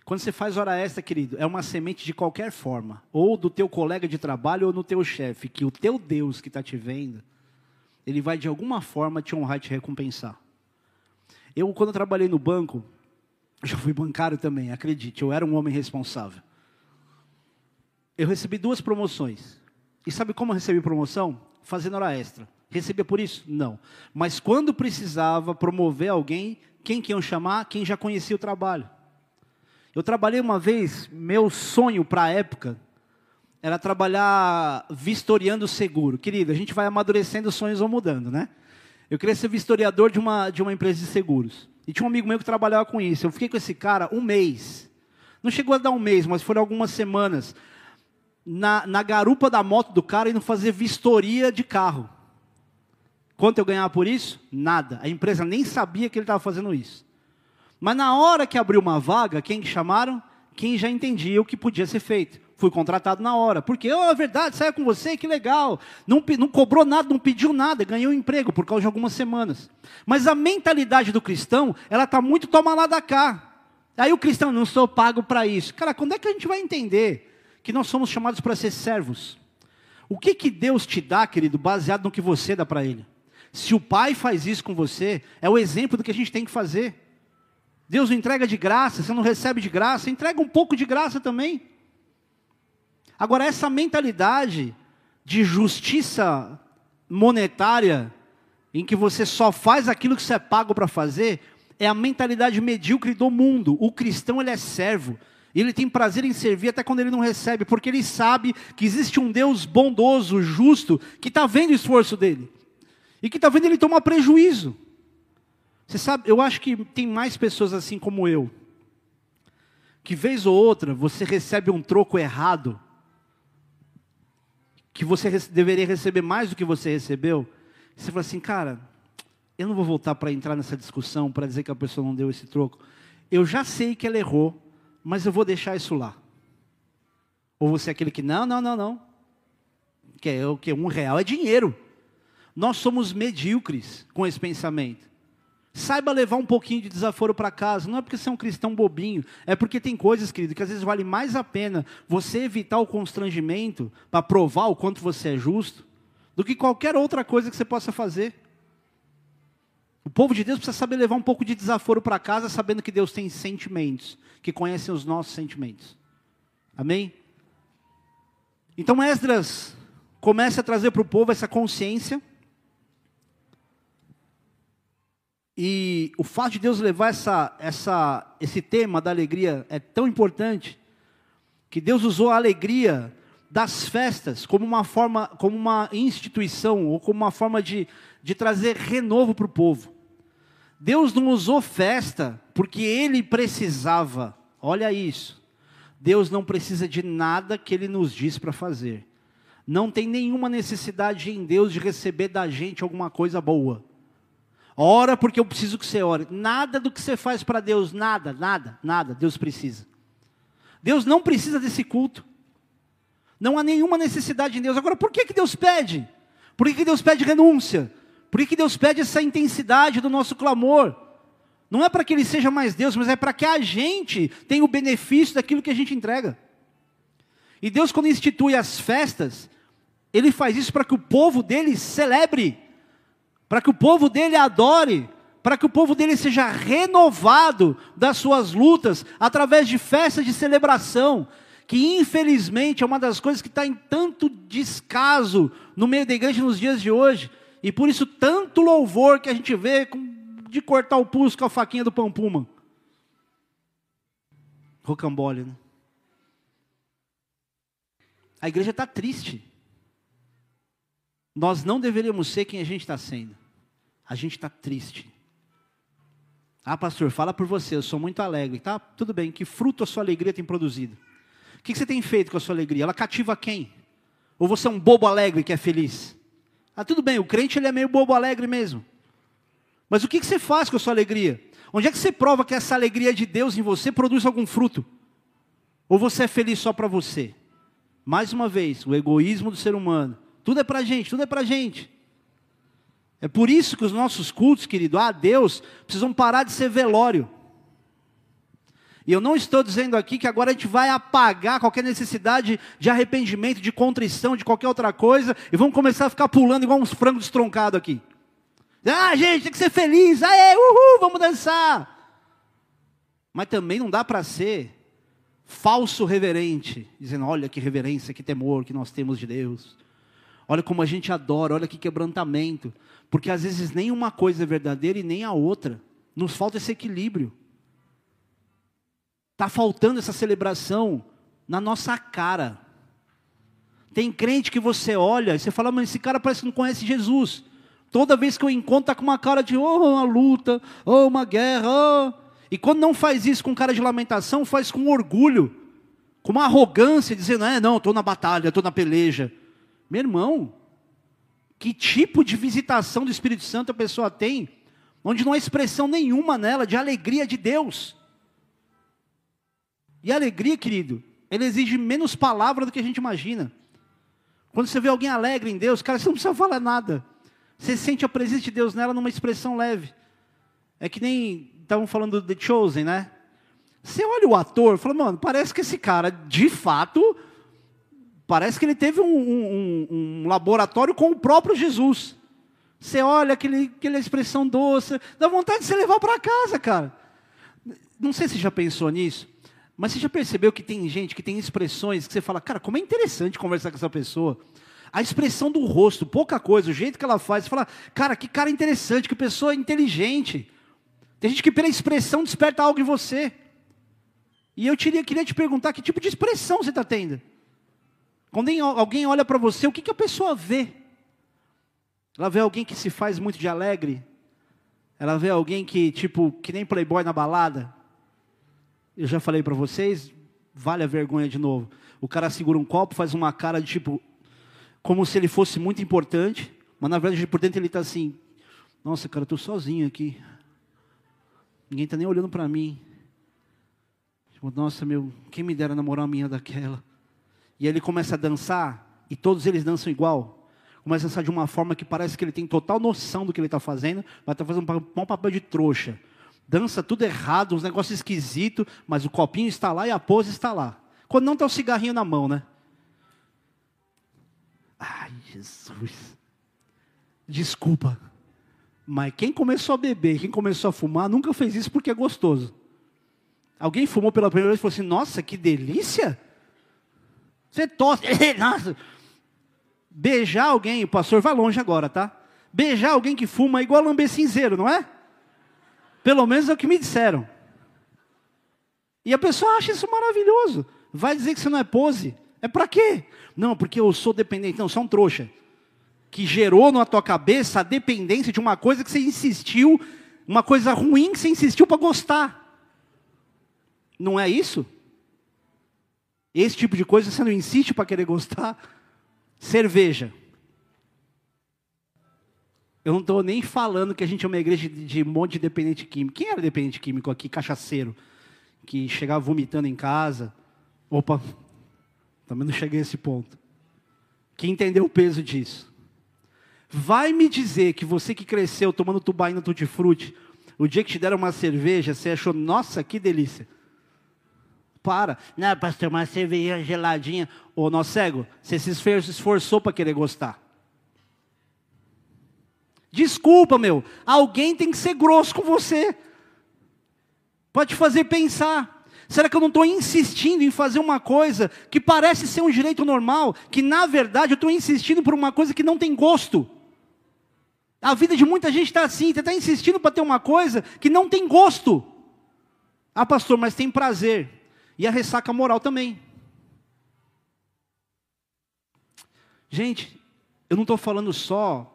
S1: Quando você faz hora extra, querido, é uma semente de qualquer forma, ou do teu colega de trabalho ou no teu chefe, que o teu Deus que está te vendo, ele vai de alguma forma te honrar e te recompensar. Eu, quando eu trabalhei no banco, já fui bancário também, acredite, eu era um homem responsável. Eu recebi duas promoções. E sabe como eu recebi promoção? Fazendo hora extra. Recebia por isso? Não. Mas quando precisava promover alguém, quem que iam chamar? Quem já conhecia o trabalho. Eu trabalhei uma vez, meu sonho para a época era trabalhar vistoriando seguro. Querido, a gente vai amadurecendo, os sonhos vão mudando, né? Eu queria ser vistoriador de uma, de uma empresa de seguros. E tinha um amigo meu que trabalhava com isso. Eu fiquei com esse cara um mês. Não chegou a dar um mês, mas foram algumas semanas. Na, na garupa da moto do cara indo fazer vistoria de carro. Quanto eu ganhava por isso? Nada. A empresa nem sabia que ele estava fazendo isso. Mas na hora que abriu uma vaga, quem que chamaram? Quem já entendia o que podia ser feito. Fui contratado na hora. Porque, oh, é verdade, saiu com você, que legal. Não, não cobrou nada, não pediu nada, ganhou um emprego por causa de algumas semanas. Mas a mentalidade do cristão, ela está muito toma lá da cá. Aí o cristão, não sou pago para isso. Cara, quando é que a gente vai entender que nós somos chamados para ser servos? O que, que Deus te dá, querido, baseado no que você dá para Ele? Se o pai faz isso com você, é o exemplo do que a gente tem que fazer. Deus não entrega de graça, você não recebe de graça, entrega um pouco de graça também. Agora, essa mentalidade de justiça monetária, em que você só faz aquilo que você é pago para fazer, é a mentalidade medíocre do mundo. O cristão ele é servo. Ele tem prazer em servir até quando ele não recebe, porque ele sabe que existe um Deus bondoso, justo, que está vendo o esforço dele. E que talvez ele toma prejuízo. Você sabe, eu acho que tem mais pessoas assim como eu. Que vez ou outra você recebe um troco errado. Que você deveria receber mais do que você recebeu. Você fala assim, cara, eu não vou voltar para entrar nessa discussão para dizer que a pessoa não deu esse troco. Eu já sei que ela errou, mas eu vou deixar isso lá. Ou você é aquele que, não, não, não, não. Que é que? Um real é dinheiro. Nós somos medíocres com esse pensamento. Saiba levar um pouquinho de desaforo para casa. Não é porque você é um cristão bobinho. É porque tem coisas, querido, que às vezes vale mais a pena você evitar o constrangimento para provar o quanto você é justo do que qualquer outra coisa que você possa fazer. O povo de Deus precisa saber levar um pouco de desaforo para casa, sabendo que Deus tem sentimentos, que conhecem os nossos sentimentos. Amém? Então Esdras começa a trazer para o povo essa consciência. E o fato de Deus levar essa, essa, esse tema da alegria é tão importante que Deus usou a alegria das festas como uma forma, como uma instituição ou como uma forma de, de trazer renovo para o povo. Deus não usou festa porque Ele precisava. Olha isso. Deus não precisa de nada que Ele nos diz para fazer. Não tem nenhuma necessidade em Deus de receber da gente alguma coisa boa. Ora porque eu preciso que você ore. Nada do que você faz para Deus, nada, nada, nada, Deus precisa. Deus não precisa desse culto. Não há nenhuma necessidade em Deus. Agora, por que, que Deus pede? Por que, que Deus pede renúncia? Por que, Deus pede essa intensidade do nosso clamor? Não é para que Ele seja mais Deus, mas é para que a gente tenha o benefício daquilo que a gente entrega. E Deus, quando institui as festas, Ele faz isso para que o povo dele celebre, para que o povo dele adore, para que o povo dele seja renovado das suas lutas através de festas de celebração, que infelizmente é uma das coisas que está em tanto descaso no meio da igreja nos dias de hoje, e por isso tanto louvor que a gente vê de cortar o pulso com a faquinha do Pampuma. Rocambole, né? A igreja está triste. Nós não deveríamos ser quem a gente está sendo. A gente está triste. Ah, pastor, fala por você, eu sou muito alegre. Tá, tudo bem. Que fruto a sua alegria tem produzido? O que você tem feito com a sua alegria? Ela cativa quem? Ou você é um bobo alegre que é feliz? Ah, tudo bem, o crente ele é meio bobo alegre mesmo. Mas o que, que você faz com a sua alegria? Onde é que você prova que essa alegria de Deus em você produz algum fruto? Ou você é feliz só para você? Mais uma vez, o egoísmo do ser humano. Tudo é para gente, tudo é para gente. É por isso que os nossos cultos, querido, a Deus, precisam parar de ser velório. E eu não estou dizendo aqui que agora a gente vai apagar qualquer necessidade de arrependimento, de contrição, de qualquer outra coisa, e vamos começar a ficar pulando igual uns frangos destroncados aqui. Ah, gente, tem que ser feliz, aê, uhul, vamos dançar. Mas também não dá para ser falso reverente, dizendo: olha que reverência, que temor que nós temos de Deus. Olha como a gente adora, olha que quebrantamento. Porque às vezes nem uma coisa é verdadeira e nem a outra. Nos falta esse equilíbrio. Está faltando essa celebração na nossa cara. Tem crente que você olha e você fala, mas esse cara parece que não conhece Jesus. Toda vez que eu encontro, está com uma cara de, oh, uma luta, oh, uma guerra, oh. E quando não faz isso com cara de lamentação, faz com orgulho, com uma arrogância, dizendo, é, não, estou na batalha, estou na peleja. Meu irmão, que tipo de visitação do Espírito Santo a pessoa tem, onde não há expressão nenhuma nela de alegria de Deus? E a alegria, querido, ele exige menos palavra do que a gente imagina. Quando você vê alguém alegre em Deus, cara, você não precisa falar nada. Você sente a presença de Deus nela numa expressão leve. É que nem estavam falando do The Chosen, né? Você olha o ator, fala, mano, parece que esse cara, de fato, parece que ele teve um, um, um laboratório com o próprio Jesus. Você olha aquele, aquela expressão doce, dá vontade de você levar para casa, cara. Não sei se já pensou nisso. Mas você já percebeu que tem gente que tem expressões que você fala, cara, como é interessante conversar com essa pessoa. A expressão do rosto, pouca coisa, o jeito que ela faz, você fala, cara, que cara interessante, que pessoa inteligente. Tem gente que pela expressão desperta algo em você. E eu queria, queria te perguntar que tipo de expressão você está tendo. Quando alguém olha para você, o que, que a pessoa vê? Ela vê alguém que se faz muito de alegre? Ela vê alguém que, tipo, que nem playboy na balada? Eu já falei para vocês, vale a vergonha de novo. O cara segura um copo, faz uma cara de tipo, como se ele fosse muito importante, mas na verdade por dentro ele está assim: Nossa, cara, eu estou sozinho aqui. Ninguém está nem olhando para mim. Tipo, Nossa, meu, quem me dera namorar uma minha daquela. E aí ele começa a dançar, e todos eles dançam igual. Começa a dançar de uma forma que parece que ele tem total noção do que ele está fazendo, mas está fazendo um mau papel de trouxa dança tudo errado, uns negócios esquisitos, mas o copinho está lá e a pose está lá. Quando não está o cigarrinho na mão, né? Ai, Jesus. Desculpa. Mas quem começou a beber, quem começou a fumar, nunca fez isso porque é gostoso. Alguém fumou pela primeira vez e falou assim: Nossa, que delícia! Você tosse, nossa. Beijar alguém, o pastor vai longe agora, tá? Beijar alguém que fuma é igual lamber cinzeiro, não é? Pelo menos é o que me disseram. E a pessoa acha isso maravilhoso. Vai dizer que você não é pose. É para quê? Não, porque eu sou dependente. Não, você é um trouxa. Que gerou na tua cabeça a dependência de uma coisa que você insistiu, uma coisa ruim que você insistiu para gostar. Não é isso? Esse tipo de coisa você não insiste para querer gostar. Cerveja. Eu não estou nem falando que a gente é uma igreja de, de um monte de dependente químico. Quem era dependente químico aqui? Cachaceiro. Que chegava vomitando em casa. Opa, também não cheguei a esse ponto. Que entendeu o peso disso. Vai me dizer que você que cresceu tomando tubaína tutti-frutti, o dia que te deram uma cerveja, você achou, nossa, que delícia para. Não, pastor, uma cerveja geladinha. Ô, nosso cego, você se esforçou para querer gostar. Desculpa, meu. Alguém tem que ser grosso com você. Pode fazer pensar. Será que eu não estou insistindo em fazer uma coisa que parece ser um direito normal, que na verdade eu estou insistindo por uma coisa que não tem gosto? A vida de muita gente está assim, está insistindo para ter uma coisa que não tem gosto. Ah, pastor, mas tem prazer. E a ressaca moral também. Gente, eu não estou falando só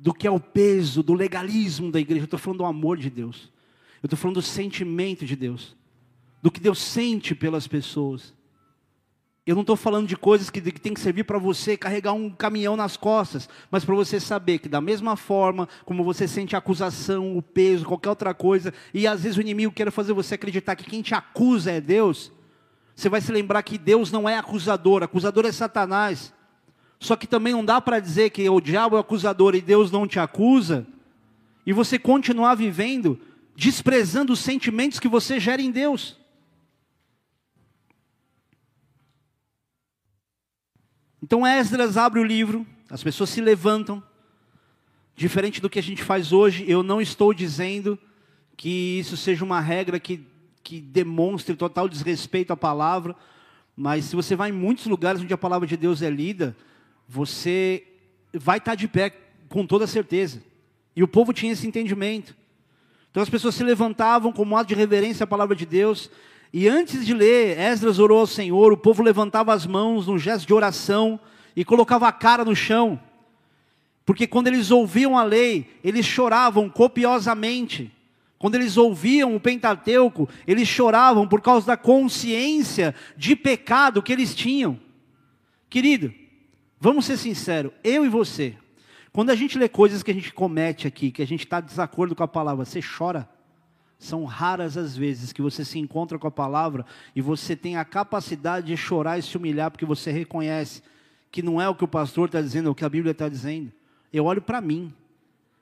S1: do que é o peso, do legalismo da igreja, eu estou falando do amor de Deus. Eu estou falando do sentimento de Deus, do que Deus sente pelas pessoas. Eu não estou falando de coisas que, que tem que servir para você carregar um caminhão nas costas, mas para você saber que da mesma forma como você sente a acusação, o peso, qualquer outra coisa, e às vezes o inimigo quer fazer você acreditar que quem te acusa é Deus, você vai se lembrar que Deus não é acusador, acusador é Satanás. Só que também não dá para dizer que o diabo é acusador e Deus não te acusa, e você continuar vivendo desprezando os sentimentos que você gera em Deus. Então Esdras abre o livro, as pessoas se levantam. Diferente do que a gente faz hoje, eu não estou dizendo que isso seja uma regra que, que demonstre total desrespeito à palavra, mas se você vai em muitos lugares onde a palavra de Deus é lida, você vai estar de pé com toda certeza. E o povo tinha esse entendimento. Então as pessoas se levantavam como ato de reverência à palavra de Deus, e antes de ler, Esdras orou ao Senhor, o povo levantava as mãos num gesto de oração e colocava a cara no chão. Porque quando eles ouviam a lei, eles choravam copiosamente. Quando eles ouviam o Pentateuco, eles choravam por causa da consciência de pecado que eles tinham. Querido, vamos ser sinceros, eu e você, quando a gente lê coisas que a gente comete aqui, que a gente está desacordo com a palavra, você chora? São raras as vezes que você se encontra com a palavra e você tem a capacidade de chorar e se humilhar porque você reconhece que não é o que o pastor está dizendo, é o que a Bíblia está dizendo. Eu olho para mim.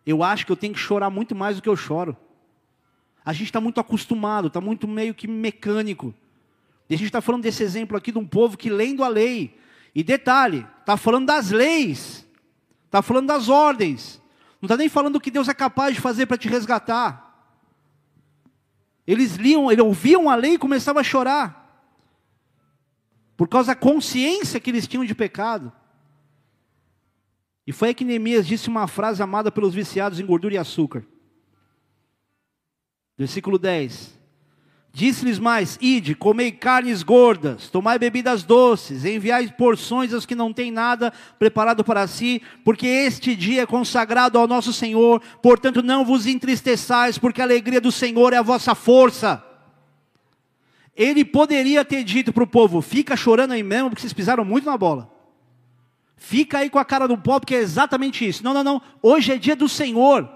S1: Eu acho que eu tenho que chorar muito mais do que eu choro. A gente está muito acostumado, está muito meio que mecânico. E a gente está falando desse exemplo aqui de um povo que lendo a lei. E detalhe, está falando das leis, está falando das ordens. Não está nem falando do que Deus é capaz de fazer para te resgatar. Eles liam, eles ouviam a lei e começavam a chorar. Por causa da consciência que eles tinham de pecado. E foi aí que Neemias disse uma frase amada pelos viciados em gordura e açúcar. Versículo 10. Disse-lhes mais: Ide, comei carnes gordas, tomai bebidas doces, enviai porções aos que não têm nada preparado para si, porque este dia é consagrado ao nosso Senhor, portanto não vos entristeçais, porque a alegria do Senhor é a vossa força. Ele poderia ter dito para o povo: fica chorando aí mesmo, porque vocês pisaram muito na bola. Fica aí com a cara do pó, porque é exatamente isso. Não, não, não. Hoje é dia do Senhor.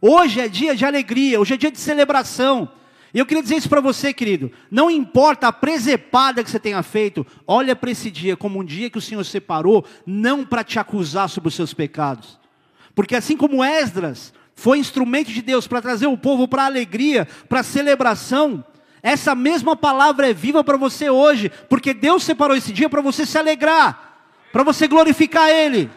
S1: Hoje é dia de alegria, hoje é dia de celebração. E eu queria dizer isso para você, querido. Não importa a presepada que você tenha feito, olha para esse dia como um dia que o Senhor separou, não para te acusar sobre os seus pecados. Porque assim como Esdras foi instrumento de Deus para trazer o povo para a alegria, para a celebração, essa mesma palavra é viva para você hoje, porque Deus separou esse dia para você se alegrar, para você glorificar Ele.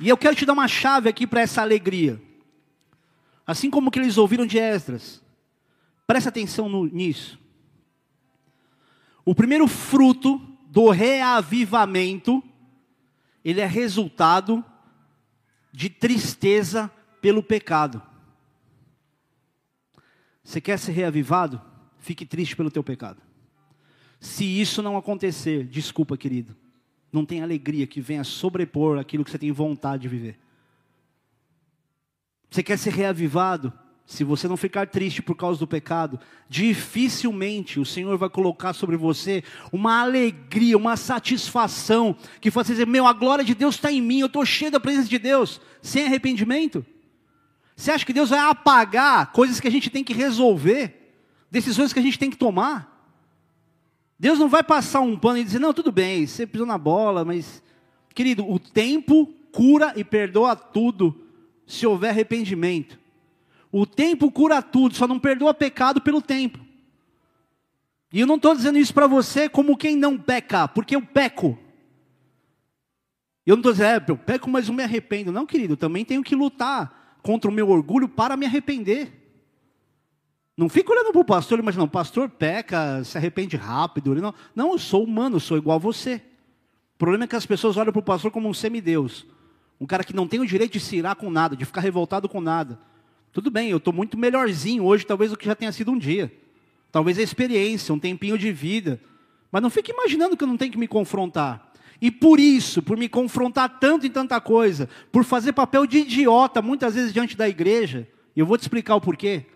S1: E eu quero te dar uma chave aqui para essa alegria. Assim como que eles ouviram de Esdras. Presta atenção no, nisso. O primeiro fruto do reavivamento, ele é resultado de tristeza pelo pecado. Você quer ser reavivado? Fique triste pelo teu pecado. Se isso não acontecer, desculpa, querido, não tem alegria que venha sobrepor aquilo que você tem vontade de viver. Você quer ser reavivado? Se você não ficar triste por causa do pecado, dificilmente o Senhor vai colocar sobre você uma alegria, uma satisfação, que você dizer: Meu, a glória de Deus está em mim, eu estou cheio da presença de Deus, sem arrependimento. Você acha que Deus vai apagar coisas que a gente tem que resolver, decisões que a gente tem que tomar? Deus não vai passar um pano e dizer: Não, tudo bem, você pisou na bola, mas, querido, o tempo cura e perdoa tudo, se houver arrependimento. O tempo cura tudo, só não perdoa pecado pelo tempo. E eu não estou dizendo isso para você como quem não peca, porque eu peco. Eu não estou dizendo, é, eu peco, mas eu me arrependo. Não, querido, também tenho que lutar contra o meu orgulho para me arrepender. Não fica olhando para o pastor, mas não, o pastor peca, se arrepende rápido. Não, não, eu sou humano, eu sou igual a você. O problema é que as pessoas olham para o pastor como um semideus. Um cara que não tem o direito de se irar com nada, de ficar revoltado com nada. Tudo bem, eu estou muito melhorzinho hoje, talvez o que já tenha sido um dia. Talvez a experiência, um tempinho de vida. Mas não fique imaginando que eu não tenho que me confrontar. E por isso, por me confrontar tanto em tanta coisa, por fazer papel de idiota muitas vezes diante da igreja, e eu vou te explicar o porquê.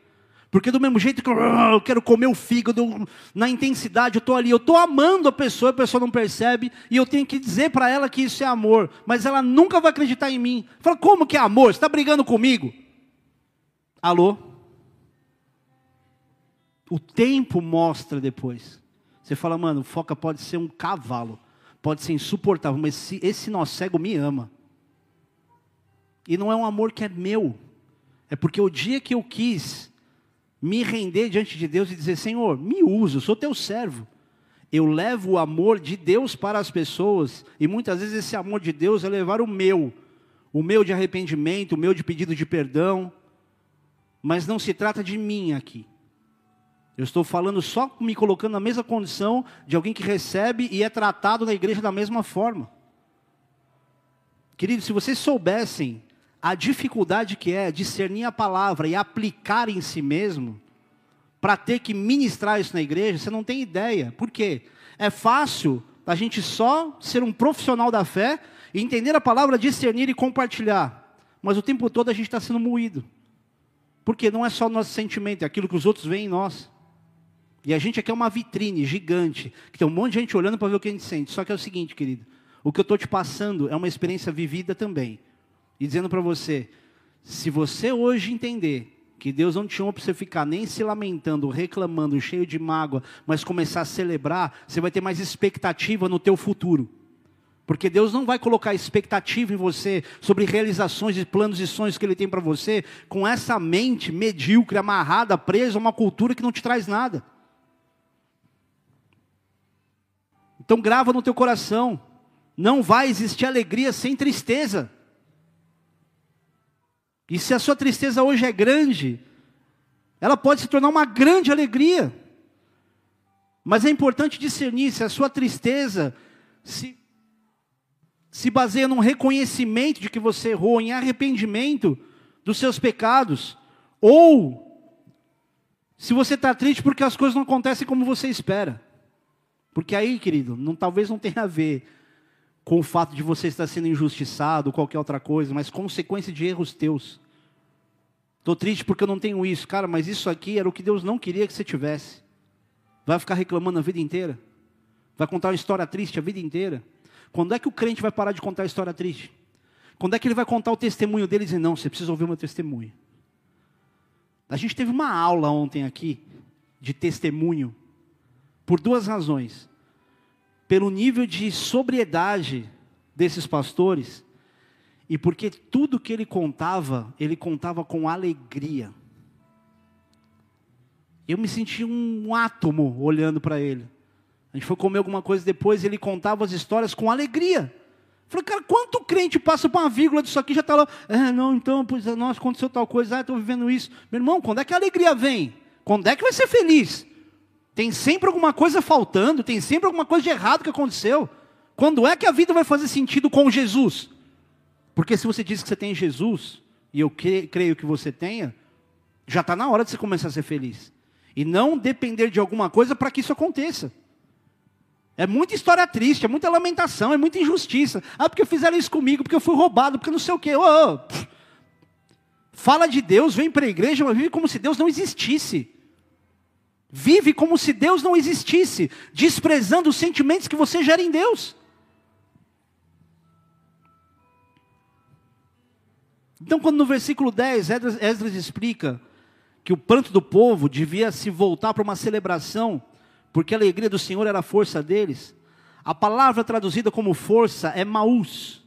S1: Porque do mesmo jeito que eu quero comer o fígado, na intensidade, eu estou ali, eu estou amando a pessoa, a pessoa não percebe, e eu tenho que dizer para ela que isso é amor, mas ela nunca vai acreditar em mim. Fala, como que é amor? Você está brigando comigo? Alô? O tempo mostra depois. Você fala, mano, foca pode ser um cavalo, pode ser insuportável, mas esse, esse nó cego me ama. E não é um amor que é meu, é porque o dia que eu quis me render diante de Deus e dizer: Senhor, me usa, sou teu servo. Eu levo o amor de Deus para as pessoas, e muitas vezes esse amor de Deus é levar o meu, o meu de arrependimento, o meu de pedido de perdão, mas não se trata de mim aqui. Eu estou falando só me colocando na mesma condição de alguém que recebe e é tratado na igreja da mesma forma. Queridos, se vocês soubessem a dificuldade que é discernir a palavra e aplicar em si mesmo, para ter que ministrar isso na igreja, você não tem ideia. Por quê? É fácil a gente só ser um profissional da fé entender a palavra, discernir e compartilhar. Mas o tempo todo a gente está sendo moído. Porque não é só o nosso sentimento, é aquilo que os outros veem em nós. E a gente aqui é uma vitrine gigante, que tem um monte de gente olhando para ver o que a gente sente. Só que é o seguinte, querido, o que eu estou te passando é uma experiência vivida também. E dizendo para você, se você hoje entender que Deus não te chamou para você ficar nem se lamentando, reclamando, cheio de mágoa, mas começar a celebrar, você vai ter mais expectativa no teu futuro. Porque Deus não vai colocar expectativa em você sobre realizações e planos e sonhos que Ele tem para você com essa mente medíocre, amarrada, presa a uma cultura que não te traz nada. Então grava no teu coração, não vai existir alegria sem tristeza. E se a sua tristeza hoje é grande, ela pode se tornar uma grande alegria. Mas é importante discernir se a sua tristeza se se baseia num reconhecimento de que você errou, em arrependimento dos seus pecados, ou se você está triste porque as coisas não acontecem como você espera. Porque aí, querido, não, talvez não tenha a ver com o fato de você estar sendo injustiçado ou qualquer outra coisa, mas consequência de erros teus. Estou triste porque eu não tenho isso. Cara, mas isso aqui era o que Deus não queria que você tivesse. Vai ficar reclamando a vida inteira? Vai contar uma história triste a vida inteira? Quando é que o crente vai parar de contar a história triste? Quando é que ele vai contar o testemunho dele e dizer, não, você precisa ouvir o meu testemunho? A gente teve uma aula ontem aqui de testemunho, por duas razões. Pelo nível de sobriedade desses pastores, e porque tudo que ele contava, ele contava com alegria. Eu me senti um átomo olhando para ele. A gente foi comer alguma coisa depois ele contava as histórias com alegria. Falei, cara, quanto crente passa por uma vírgula disso aqui já está lá, é, não, então, pois, nossa, aconteceu tal coisa, ah, estou vivendo isso. Meu irmão, quando é que a alegria vem? Quando é que vai ser feliz? Tem sempre alguma coisa faltando, tem sempre alguma coisa de errado que aconteceu. Quando é que a vida vai fazer sentido com Jesus? Porque se você diz que você tem Jesus, e eu creio que você tenha, já está na hora de você começar a ser feliz. E não depender de alguma coisa para que isso aconteça. É muita história triste, é muita lamentação, é muita injustiça. Ah, porque fizeram isso comigo, porque eu fui roubado, porque não sei o quê. Oh, oh. Fala de Deus, vem para a igreja, mas vive como se Deus não existisse. Vive como se Deus não existisse, desprezando os sentimentos que você gera em Deus. Então, quando no versículo 10, Esdras, explica que o pranto do povo devia se voltar para uma celebração porque a alegria do Senhor era a força deles. A palavra traduzida como força é maús,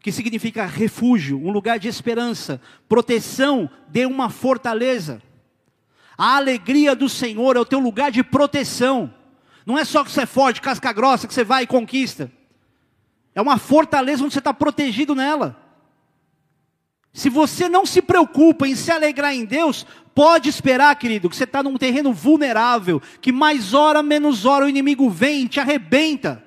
S1: que significa refúgio, um lugar de esperança, proteção de uma fortaleza. A alegria do Senhor é o teu lugar de proteção. Não é só que você é forte, casca grossa, que você vai e conquista. É uma fortaleza onde você está protegido nela. Se você não se preocupa em se alegrar em Deus, pode esperar, querido, que você está num terreno vulnerável, que mais hora menos hora o inimigo vem e te arrebenta.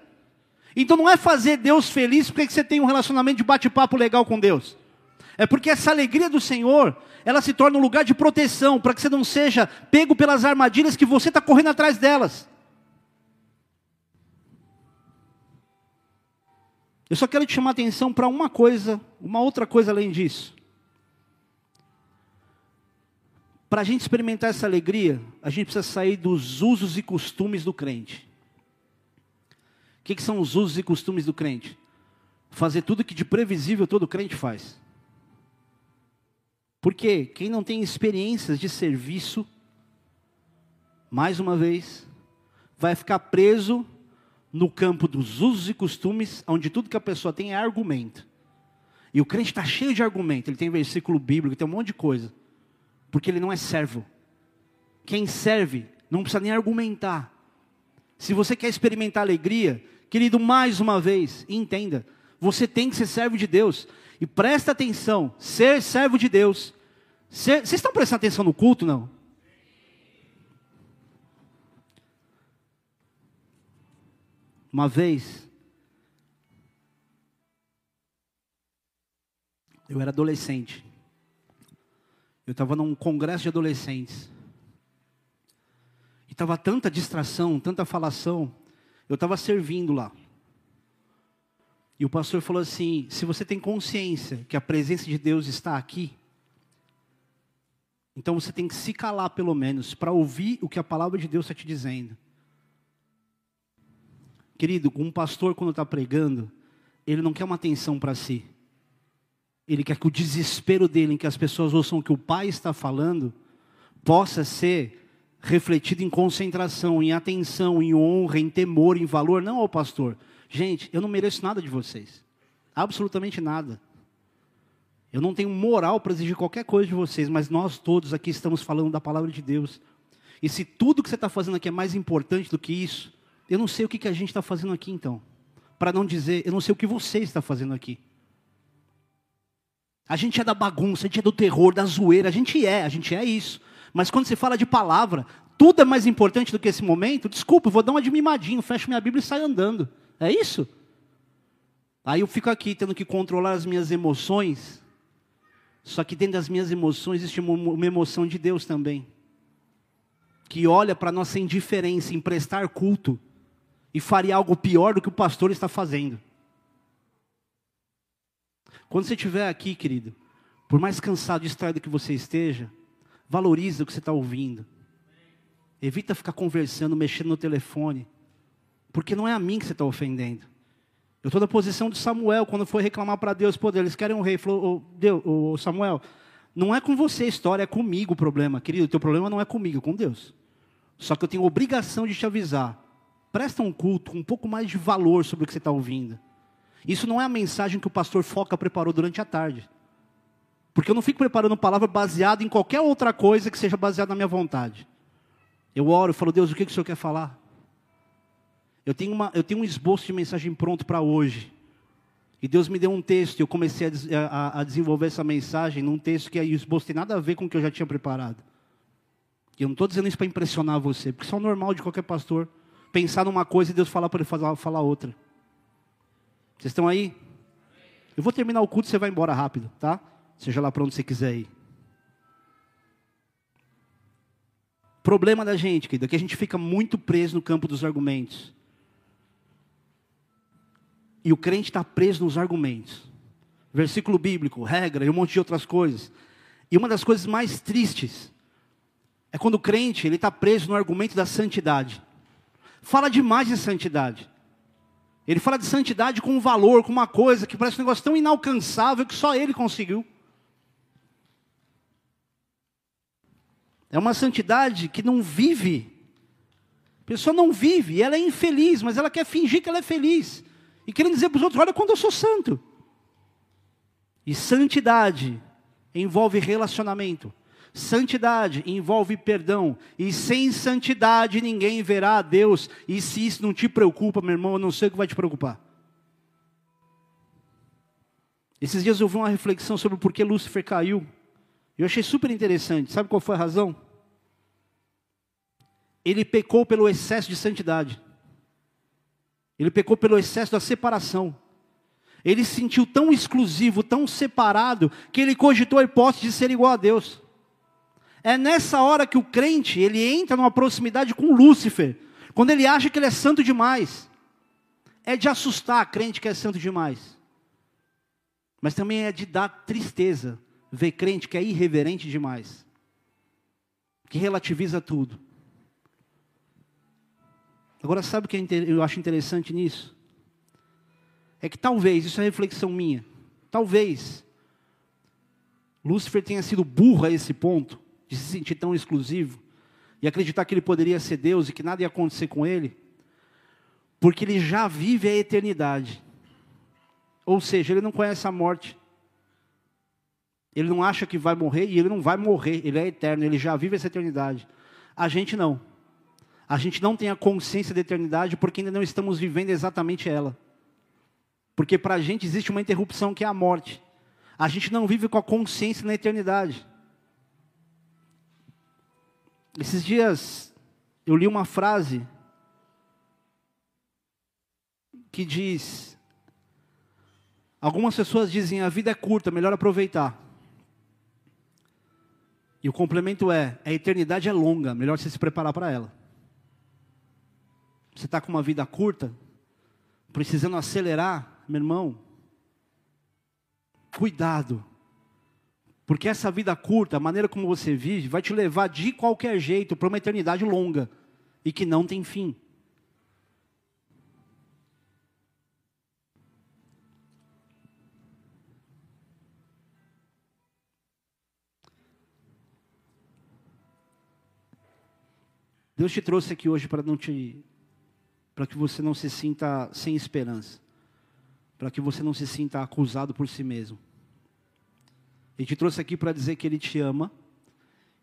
S1: Então não é fazer Deus feliz porque você tem um relacionamento de bate-papo legal com Deus. É porque essa alegria do Senhor, ela se torna um lugar de proteção, para que você não seja pego pelas armadilhas que você está correndo atrás delas. Eu só quero te chamar a atenção para uma coisa, uma outra coisa além disso. Para a gente experimentar essa alegria, a gente precisa sair dos usos e costumes do crente. O que, que são os usos e costumes do crente? Fazer tudo que de previsível todo crente faz. Porque quem não tem experiências de serviço, mais uma vez, vai ficar preso no campo dos usos e costumes, onde tudo que a pessoa tem é argumento. E o crente está cheio de argumento, ele tem versículo bíblico, tem um monte de coisa porque ele não é servo. Quem serve não precisa nem argumentar. Se você quer experimentar alegria, querido, mais uma vez, entenda, você tem que ser servo de Deus. E presta atenção, ser servo de Deus. Ser, vocês estão prestando atenção no culto, não? Uma vez, eu era adolescente. Eu estava num congresso de adolescentes. E estava tanta distração, tanta falação. Eu estava servindo lá. E o pastor falou assim: se você tem consciência que a presença de Deus está aqui, então você tem que se calar pelo menos para ouvir o que a palavra de Deus está te dizendo. Querido, um pastor quando está pregando, ele não quer uma atenção para si. Ele quer que o desespero dele, em que as pessoas ouçam o que o pai está falando, possa ser refletido em concentração, em atenção, em honra, em temor, em valor. Não, ô pastor, gente, eu não mereço nada de vocês. Absolutamente nada. Eu não tenho moral para exigir qualquer coisa de vocês, mas nós todos aqui estamos falando da palavra de Deus. E se tudo que você está fazendo aqui é mais importante do que isso, eu não sei o que, que a gente está fazendo aqui então. Para não dizer, eu não sei o que você está fazendo aqui. A gente é da bagunça, a gente é do terror, da zoeira, a gente é, a gente é isso. Mas quando se fala de palavra, tudo é mais importante do que esse momento. Desculpa, eu vou dar de mimadinho, fecho minha Bíblia e saio andando. É isso? Aí eu fico aqui tendo que controlar as minhas emoções. Só que dentro das minhas emoções existe uma emoção de Deus também. Que olha para a nossa indiferença em prestar culto e faria algo pior do que o pastor está fazendo. Quando você estiver aqui, querido, por mais cansado, distraído que você esteja, valorize o que você está ouvindo. Evita ficar conversando, mexendo no telefone. Porque não é a mim que você está ofendendo. Eu estou na posição de Samuel, quando foi reclamar para Deus, pô, eles querem um rei. Falou, Deus, oh, Samuel, não é com você a história, é comigo o problema. Querido, o teu problema não é comigo, é com Deus. Só que eu tenho obrigação de te avisar. Presta um culto com um pouco mais de valor sobre o que você está ouvindo. Isso não é a mensagem que o pastor Foca preparou durante a tarde. Porque eu não fico preparando palavra baseada em qualquer outra coisa que seja baseada na minha vontade. Eu oro, e falo, Deus, o que, que o Senhor quer falar? Eu tenho, uma, eu tenho um esboço de mensagem pronto para hoje. E Deus me deu um texto, eu comecei a, a, a, desenvolver essa mensagem num texto que o esboço tem nada a ver com o que eu já tinha preparado. E eu não estou dizendo isso para impressionar você, porque isso é o normal de qualquer pastor. Pensar numa coisa e Deus falar para ele falar, falar outra. Vocês estão aí? Eu vou terminar o culto e você vai embora rápido, tá? Seja lá para onde você quiser ir. Problema da gente, querido, é que a gente fica muito preso no campo dos argumentos. E o crente está preso nos argumentos. Versículo bíblico, regra e um monte de outras coisas. E uma das coisas mais tristes é quando o crente ele está preso no argumento da santidade. Fala demais de santidade. Ele fala de santidade com um valor, com uma coisa que parece um negócio tão inalcançável que só ele conseguiu. É uma santidade que não vive. A pessoa não vive, ela é infeliz, mas ela quer fingir que ela é feliz. E querendo dizer para os outros: olha quando eu sou santo. E santidade envolve relacionamento. Santidade envolve perdão. E sem santidade ninguém verá a Deus. E se isso não te preocupa, meu irmão, eu não sei o que vai te preocupar. Esses dias eu vi uma reflexão sobre por que Lúcifer caiu. Eu achei super interessante. Sabe qual foi a razão? Ele pecou pelo excesso de santidade. Ele pecou pelo excesso da separação. Ele se sentiu tão exclusivo, tão separado, que ele cogitou a hipótese de ser igual a Deus. É nessa hora que o crente, ele entra numa proximidade com Lúcifer, quando ele acha que ele é santo demais. É de assustar a crente que é santo demais. Mas também é de dar tristeza ver crente que é irreverente demais. Que relativiza tudo. Agora, sabe o que eu acho interessante nisso? É que talvez, isso é reflexão minha, talvez Lúcifer tenha sido burro a esse ponto, de se sentir tão exclusivo, e acreditar que ele poderia ser Deus e que nada ia acontecer com ele, porque ele já vive a eternidade. Ou seja, ele não conhece a morte. Ele não acha que vai morrer e ele não vai morrer, ele é eterno, ele já vive essa eternidade. A gente não. A gente não tem a consciência da eternidade porque ainda não estamos vivendo exatamente ela. Porque para a gente existe uma interrupção que é a morte. A gente não vive com a consciência na eternidade. Esses dias eu li uma frase que diz: Algumas pessoas dizem a vida é curta, melhor aproveitar. E o complemento é: a eternidade é longa, melhor você se preparar para ela. Você está com uma vida curta, precisando acelerar, meu irmão. Cuidado. Porque essa vida curta, a maneira como você vive, vai te levar de qualquer jeito para uma eternidade longa e que não tem fim. Deus te trouxe aqui hoje para não te para que você não se sinta sem esperança, para que você não se sinta acusado por si mesmo. Ele te trouxe aqui para dizer que Ele te ama,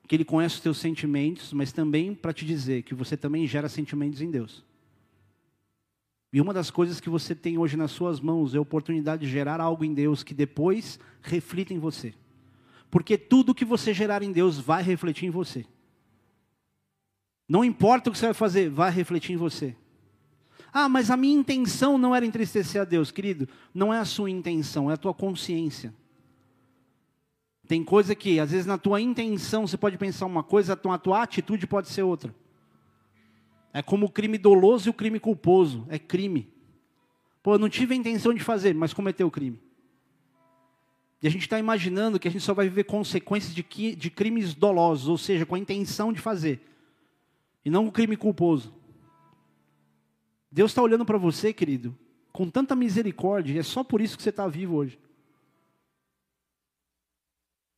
S1: que Ele conhece os teus sentimentos, mas também para te dizer que você também gera sentimentos em Deus. E uma das coisas que você tem hoje nas suas mãos é a oportunidade de gerar algo em Deus que depois reflita em você. Porque tudo que você gerar em Deus vai refletir em você. Não importa o que você vai fazer, vai refletir em você. Ah, mas a minha intenção não era entristecer a Deus, querido. Não é a sua intenção, é a tua consciência. Tem coisa que, às vezes, na tua intenção você pode pensar uma coisa, a tua atitude pode ser outra. É como o crime doloso e o crime culposo. É crime. Pô, eu não tive a intenção de fazer, mas cometeu o crime. E a gente está imaginando que a gente só vai viver consequências de, de crimes dolosos, ou seja, com a intenção de fazer, e não o crime culposo. Deus está olhando para você, querido, com tanta misericórdia, e é só por isso que você está vivo hoje.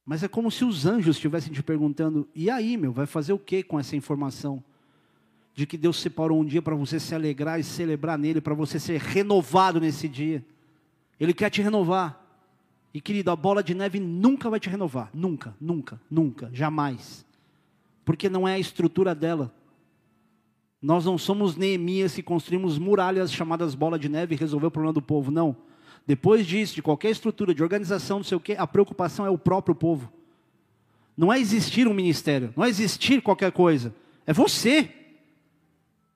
S1: Mas é como se os anjos estivessem te perguntando: e aí, meu, vai fazer o que com essa informação? De que Deus separou um dia para você se alegrar e celebrar nele, para você ser renovado nesse dia. Ele quer te renovar. E querido, a bola de neve nunca vai te renovar. Nunca, nunca, nunca, jamais. Porque não é a estrutura dela. Nós não somos Neemias que construímos muralhas chamadas bola de neve e resolveu o problema do povo, não. Depois disso, de qualquer estrutura, de organização, não sei o quê, a preocupação é o próprio povo. Não é existir um ministério, não é existir qualquer coisa. É você.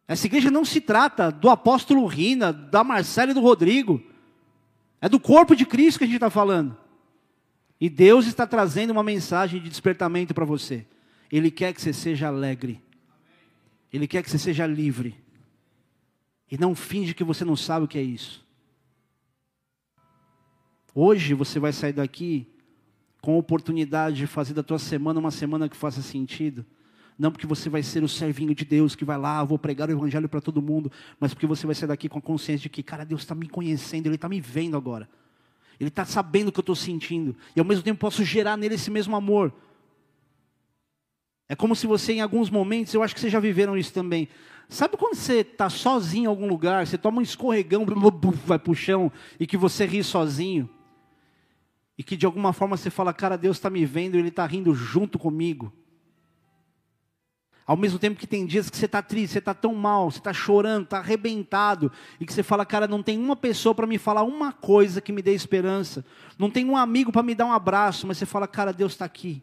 S1: Essa igreja não se trata do apóstolo Rina, da Marcela e do Rodrigo. É do corpo de Cristo que a gente está falando. E Deus está trazendo uma mensagem de despertamento para você. Ele quer que você seja alegre. Ele quer que você seja livre. E não finge que você não sabe o que é isso. Hoje você vai sair daqui com a oportunidade de fazer da tua semana uma semana que faça sentido. Não porque você vai ser o servinho de Deus que vai lá, vou pregar o evangelho para todo mundo, mas porque você vai sair daqui com a consciência de que, cara, Deus está me conhecendo, Ele está me vendo agora. Ele está sabendo o que eu estou sentindo. E ao mesmo tempo posso gerar nele esse mesmo amor. É como se você, em alguns momentos, eu acho que vocês já viveram isso também. Sabe quando você está sozinho em algum lugar, você toma um escorregão, vai para o chão, e que você ri sozinho? E que de alguma forma você fala, cara, Deus está me vendo e Ele está rindo junto comigo. Ao mesmo tempo que tem dias que você está triste, você está tão mal, você está chorando, está arrebentado, e que você fala, cara, não tem uma pessoa para me falar uma coisa que me dê esperança, não tem um amigo para me dar um abraço, mas você fala, cara, Deus está aqui.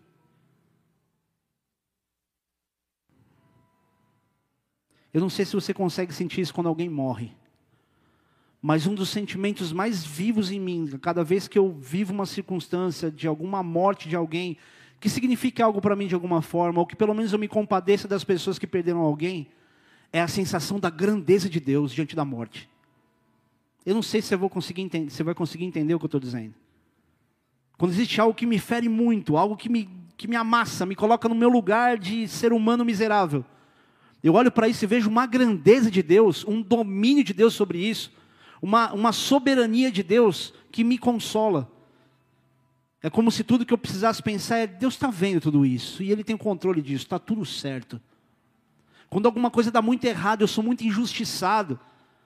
S1: Eu não sei se você consegue sentir isso quando alguém morre, mas um dos sentimentos mais vivos em mim, cada vez que eu vivo uma circunstância de alguma morte de alguém, que signifique algo para mim de alguma forma, ou que pelo menos eu me compadeça das pessoas que perderam alguém, é a sensação da grandeza de Deus diante da morte. Eu não sei se eu vou conseguir entender, você vai conseguir entender o que eu estou dizendo. Quando existe algo que me fere muito, algo que me, que me amassa, me coloca no meu lugar de ser humano miserável. Eu olho para isso e vejo uma grandeza de Deus, um domínio de Deus sobre isso, uma, uma soberania de Deus que me consola. É como se tudo que eu precisasse pensar é: Deus está vendo tudo isso e Ele tem controle disso, está tudo certo. Quando alguma coisa dá muito errado, eu sou muito injustiçado.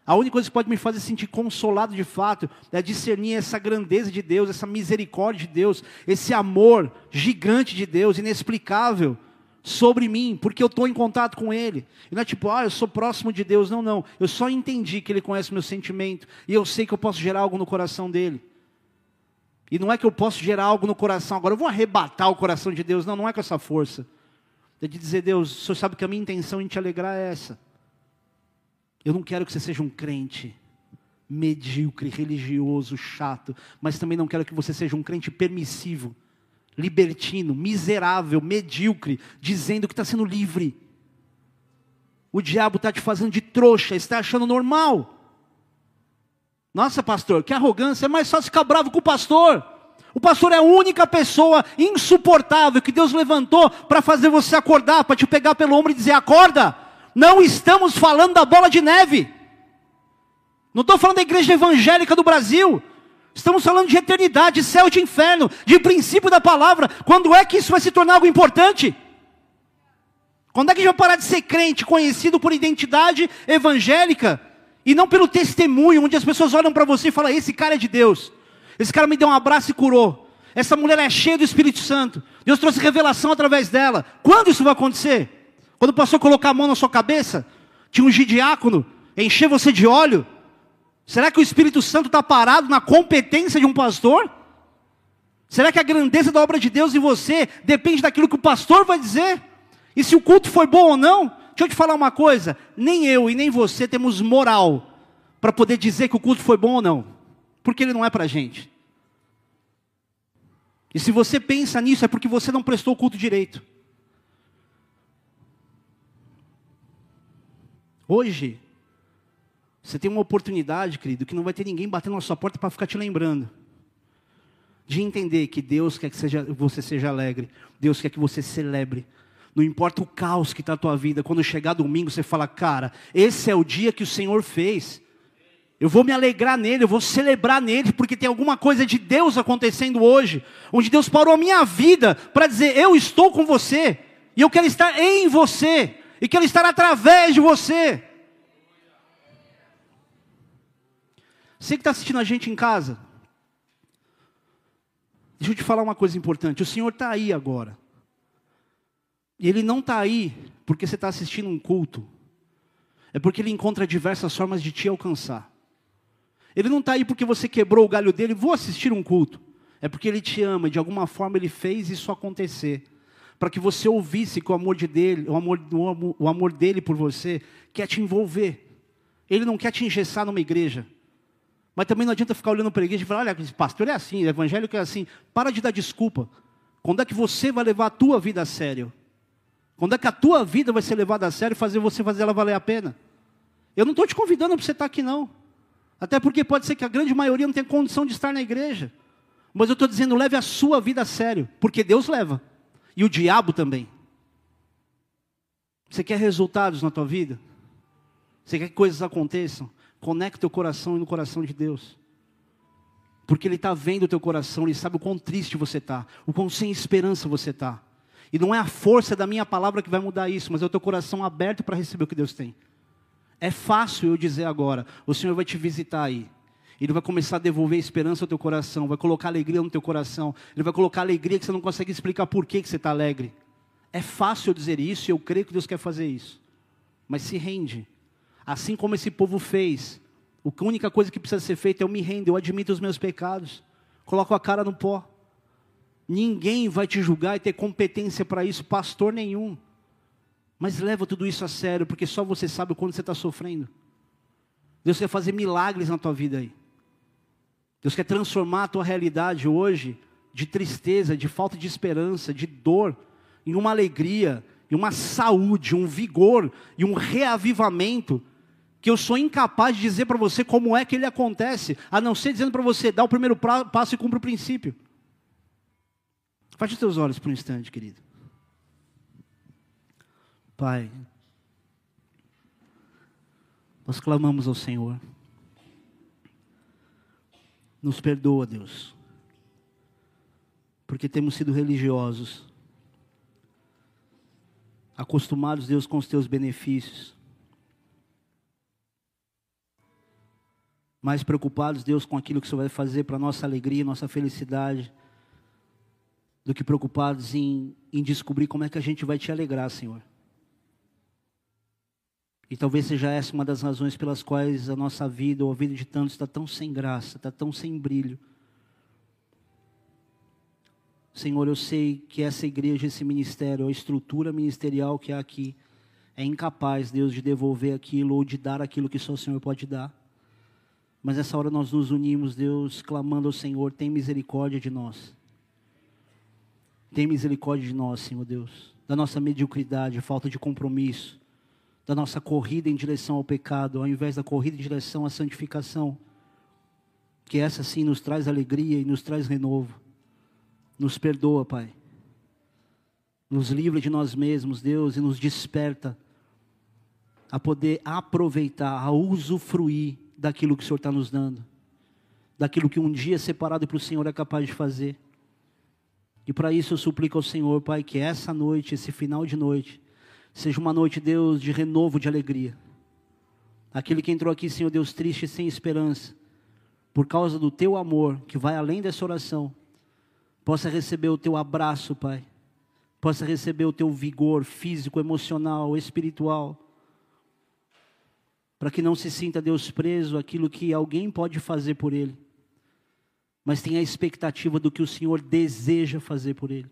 S1: A única coisa que pode me fazer sentir consolado de fato é discernir essa grandeza de Deus, essa misericórdia de Deus, esse amor gigante de Deus, inexplicável sobre mim, porque eu estou em contato com Ele. E não é tipo, ah, eu sou próximo de Deus. Não, não. Eu só entendi que Ele conhece meu sentimento e eu sei que eu posso gerar algo no coração dele. E não é que eu posso gerar algo no coração, agora eu vou arrebatar o coração de Deus. Não, não é com essa força. É de dizer, Deus, o Senhor sabe que a minha intenção em te alegrar é essa. Eu não quero que você seja um crente medíocre, religioso, chato, mas também não quero que você seja um crente permissivo, libertino, miserável, medíocre, dizendo que está sendo livre. O diabo está te fazendo de trouxa, está achando normal. Nossa, pastor, que arrogância, é mais fácil ficar bravo com o pastor. O pastor é a única pessoa insuportável que Deus levantou para fazer você acordar, para te pegar pelo ombro e dizer: acorda. Não estamos falando da bola de neve. Não estou falando da igreja evangélica do Brasil. Estamos falando de eternidade, de céu de inferno, de princípio da palavra. Quando é que isso vai se tornar algo importante? Quando é que a gente vai parar de ser crente, conhecido por identidade evangélica? E não pelo testemunho, onde as pessoas olham para você e falam: esse cara é de Deus. Esse cara me deu um abraço e curou. Essa mulher é cheia do Espírito Santo. Deus trouxe revelação através dela. Quando isso vai acontecer? Quando o pastor colocar a mão na sua cabeça? Te ungir diácono? Encher você de óleo? Será que o Espírito Santo está parado na competência de um pastor? Será que a grandeza da obra de Deus em você depende daquilo que o pastor vai dizer? E se o culto foi bom ou não? Deixa eu te falar uma coisa: nem eu e nem você temos moral para poder dizer que o culto foi bom ou não, porque ele não é para a gente. E se você pensa nisso, é porque você não prestou o culto direito. Hoje, você tem uma oportunidade, querido, que não vai ter ninguém batendo na sua porta para ficar te lembrando. De entender que Deus quer que seja, você seja alegre, Deus quer que você celebre, não importa o caos que está a tua vida, quando chegar domingo você fala, cara, esse é o dia que o Senhor fez. Eu vou me alegrar nele, eu vou celebrar nele, porque tem alguma coisa de Deus acontecendo hoje, onde Deus parou a minha vida para dizer: Eu estou com você, e eu quero estar em você, e quero estar através de você. Você que está assistindo a gente em casa, deixa eu te falar uma coisa importante: o Senhor está aí agora. E ele não está aí porque você está assistindo um culto. É porque ele encontra diversas formas de te alcançar. Ele não está aí porque você quebrou o galho dele, vou assistir um culto. É porque ele te ama de alguma forma ele fez isso acontecer. Para que você ouvisse que o amor, de dele, o, amor, o amor dele por você quer te envolver. Ele não quer te engessar numa igreja. Mas também não adianta ficar olhando para a igreja e falar, olha, pastor é assim, evangélico é assim. Para de dar desculpa. Quando é que você vai levar a tua vida a sério? Quando é que a tua vida vai ser levada a sério e fazer você fazer ela valer a pena? Eu não estou te convidando para você estar aqui, não. Até porque pode ser que a grande maioria não tenha condição de estar na igreja. Mas eu estou dizendo, leve a sua vida a sério, porque Deus leva. E o diabo também. Você quer resultados na tua vida? Você quer que coisas aconteçam? Conecte o teu coração no coração de Deus. Porque Ele está vendo o teu coração, Ele sabe o quão triste você está, o quão sem esperança você está. E não é a força da minha palavra que vai mudar isso, mas é o teu coração aberto para receber o que Deus tem. É fácil eu dizer agora, o Senhor vai te visitar aí. Ele vai começar a devolver esperança ao teu coração, vai colocar alegria no teu coração. Ele vai colocar alegria que você não consegue explicar por que, que você está alegre. É fácil eu dizer isso e eu creio que Deus quer fazer isso. Mas se rende. Assim como esse povo fez, a única coisa que precisa ser feita é eu me render, eu admito os meus pecados, coloco a cara no pó. Ninguém vai te julgar e ter competência para isso, pastor nenhum. Mas leva tudo isso a sério, porque só você sabe quando você está sofrendo. Deus quer fazer milagres na tua vida aí. Deus quer transformar a tua realidade hoje de tristeza, de falta de esperança, de dor, em uma alegria, em uma saúde, um vigor e um reavivamento que eu sou incapaz de dizer para você como é que ele acontece, a não ser dizendo para você, dá o primeiro passo e cumpre o princípio. Feche os teus olhos por um instante, querido. Pai, nós clamamos ao Senhor. Nos perdoa, Deus, porque temos sido religiosos, acostumados, Deus, com os teus benefícios mais preocupados, Deus, com aquilo que o Senhor vai fazer para a nossa alegria, nossa felicidade, do que preocupados em, em descobrir como é que a gente vai te alegrar, Senhor. E talvez seja essa uma das razões pelas quais a nossa vida, ou a vida de tantos, está tão sem graça, está tão sem brilho. Senhor, eu sei que essa igreja, esse ministério, a estrutura ministerial que há aqui, é incapaz, Deus, de devolver aquilo ou de dar aquilo que só o Senhor pode dar. Mas nessa hora nós nos unimos, Deus, clamando ao Senhor, tem misericórdia de nós. Tem misericórdia de nós, Senhor Deus, da nossa mediocridade, falta de compromisso, da nossa corrida em direção ao pecado, ao invés da corrida em direção à santificação. Que essa sim nos traz alegria e nos traz renovo. Nos perdoa, Pai. Nos livra de nós mesmos, Deus, e nos desperta a poder aproveitar, a usufruir daquilo que o Senhor está nos dando, daquilo que um dia separado para o Senhor é capaz de fazer. E para isso eu suplico ao Senhor, Pai, que essa noite, esse final de noite, seja uma noite, Deus, de renovo, de alegria. Aquele que entrou aqui, Senhor Deus, triste e sem esperança, por causa do teu amor, que vai além dessa oração, possa receber o teu abraço, Pai, possa receber o teu vigor físico, emocional, espiritual, para que não se sinta Deus preso aquilo que alguém pode fazer por ele, mas tenha a expectativa do que o Senhor deseja fazer por ele.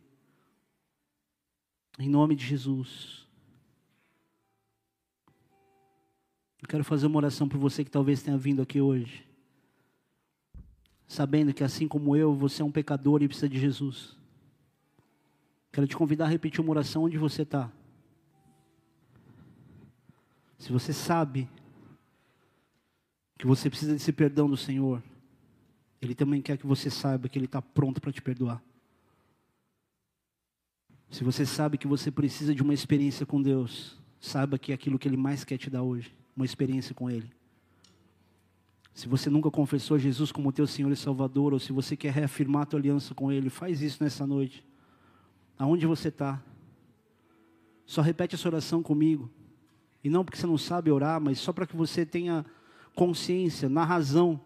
S1: Em nome de Jesus. Eu quero fazer uma oração por você que talvez tenha vindo aqui hoje, sabendo que assim como eu, você é um pecador e precisa de Jesus. Quero te convidar a repetir uma oração onde você está. Se você sabe que você precisa desse perdão do Senhor, Ele também quer que você saiba que Ele está pronto para te perdoar. Se você sabe que você precisa de uma experiência com Deus, saiba que é aquilo que Ele mais quer te dar hoje, uma experiência com Ele. Se você nunca confessou Jesus como teu Senhor e Salvador, ou se você quer reafirmar a tua aliança com Ele, faz isso nessa noite. Aonde você está? Só repete essa oração comigo. E não porque você não sabe orar, mas só para que você tenha consciência, na razão,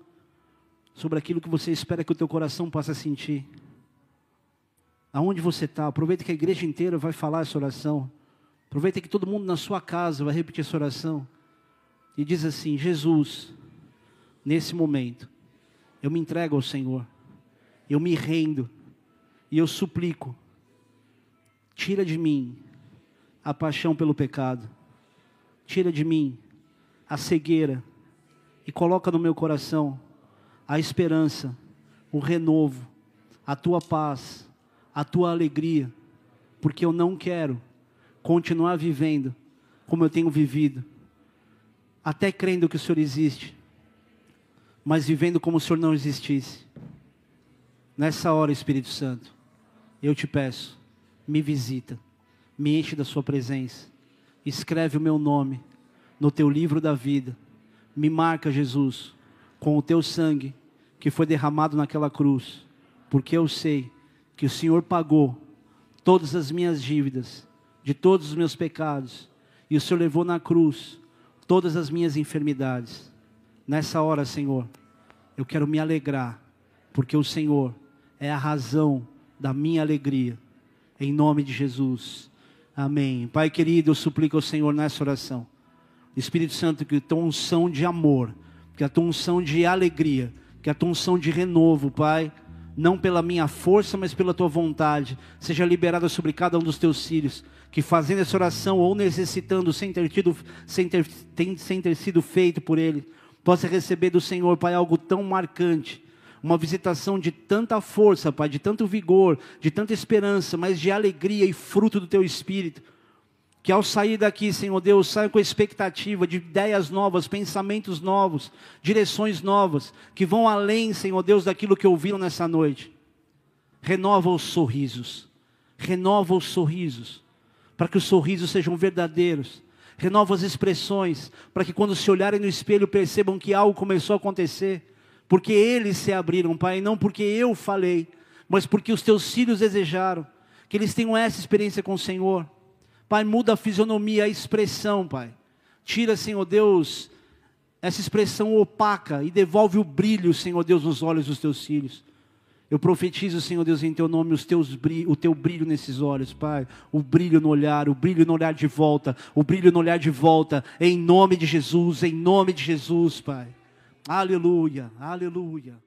S1: sobre aquilo que você espera que o teu coração possa sentir. Aonde você está, aproveita que a igreja inteira vai falar essa oração. Aproveita que todo mundo na sua casa vai repetir essa oração. E diz assim: Jesus, nesse momento, eu me entrego ao Senhor, eu me rendo e eu suplico, tira de mim a paixão pelo pecado, tira de mim a cegueira e coloca no meu coração a esperança, o renovo, a tua paz, a tua alegria, porque eu não quero continuar vivendo como eu tenho vivido, até crendo que o Senhor existe, mas vivendo como o Senhor não existisse. Nessa hora, Espírito Santo, eu te peço, me visita, me enche da Sua presença, escreve o meu nome no teu livro da vida, me marca, Jesus, com o teu sangue que foi derramado naquela cruz, porque eu sei que o Senhor pagou todas as minhas dívidas, de todos os meus pecados, e o Senhor levou na cruz todas as minhas enfermidades. Nessa hora, Senhor, eu quero me alegrar, porque o Senhor é a razão da minha alegria. Em nome de Jesus. Amém. Pai querido, eu suplico ao Senhor nessa oração. Espírito Santo, que a tua unção de amor, que a tua unção de alegria, que a tua unção de renovo, Pai, não pela minha força, mas pela tua vontade, seja liberada sobre cada um dos teus filhos, que fazendo essa oração ou necessitando, sem ter, tido, sem ter, sem ter sido feito por ele, possa receber do Senhor, Pai, algo tão marcante, uma visitação de tanta força, Pai, de tanto vigor, de tanta esperança, mas de alegria e fruto do teu espírito que ao sair daqui, Senhor Deus, saia com expectativa de ideias novas, pensamentos novos, direções novas, que vão além, Senhor Deus, daquilo que ouviram nessa noite. Renova os sorrisos, renova os sorrisos, para que os sorrisos sejam verdadeiros. Renova as expressões, para que quando se olharem no espelho percebam que algo começou a acontecer, porque eles se abriram, Pai, não porque eu falei, mas porque os teus filhos desejaram, que eles tenham essa experiência com o Senhor Pai, muda a fisionomia, a expressão, Pai. Tira, Senhor Deus, essa expressão opaca e devolve o brilho, Senhor Deus, nos olhos dos teus filhos. Eu profetizo, Senhor Deus, em teu nome, os teus brilho, o teu brilho nesses olhos, Pai. O brilho no olhar, o brilho no olhar de volta, o brilho no olhar de volta, em nome de Jesus, em nome de Jesus, Pai. Aleluia, aleluia.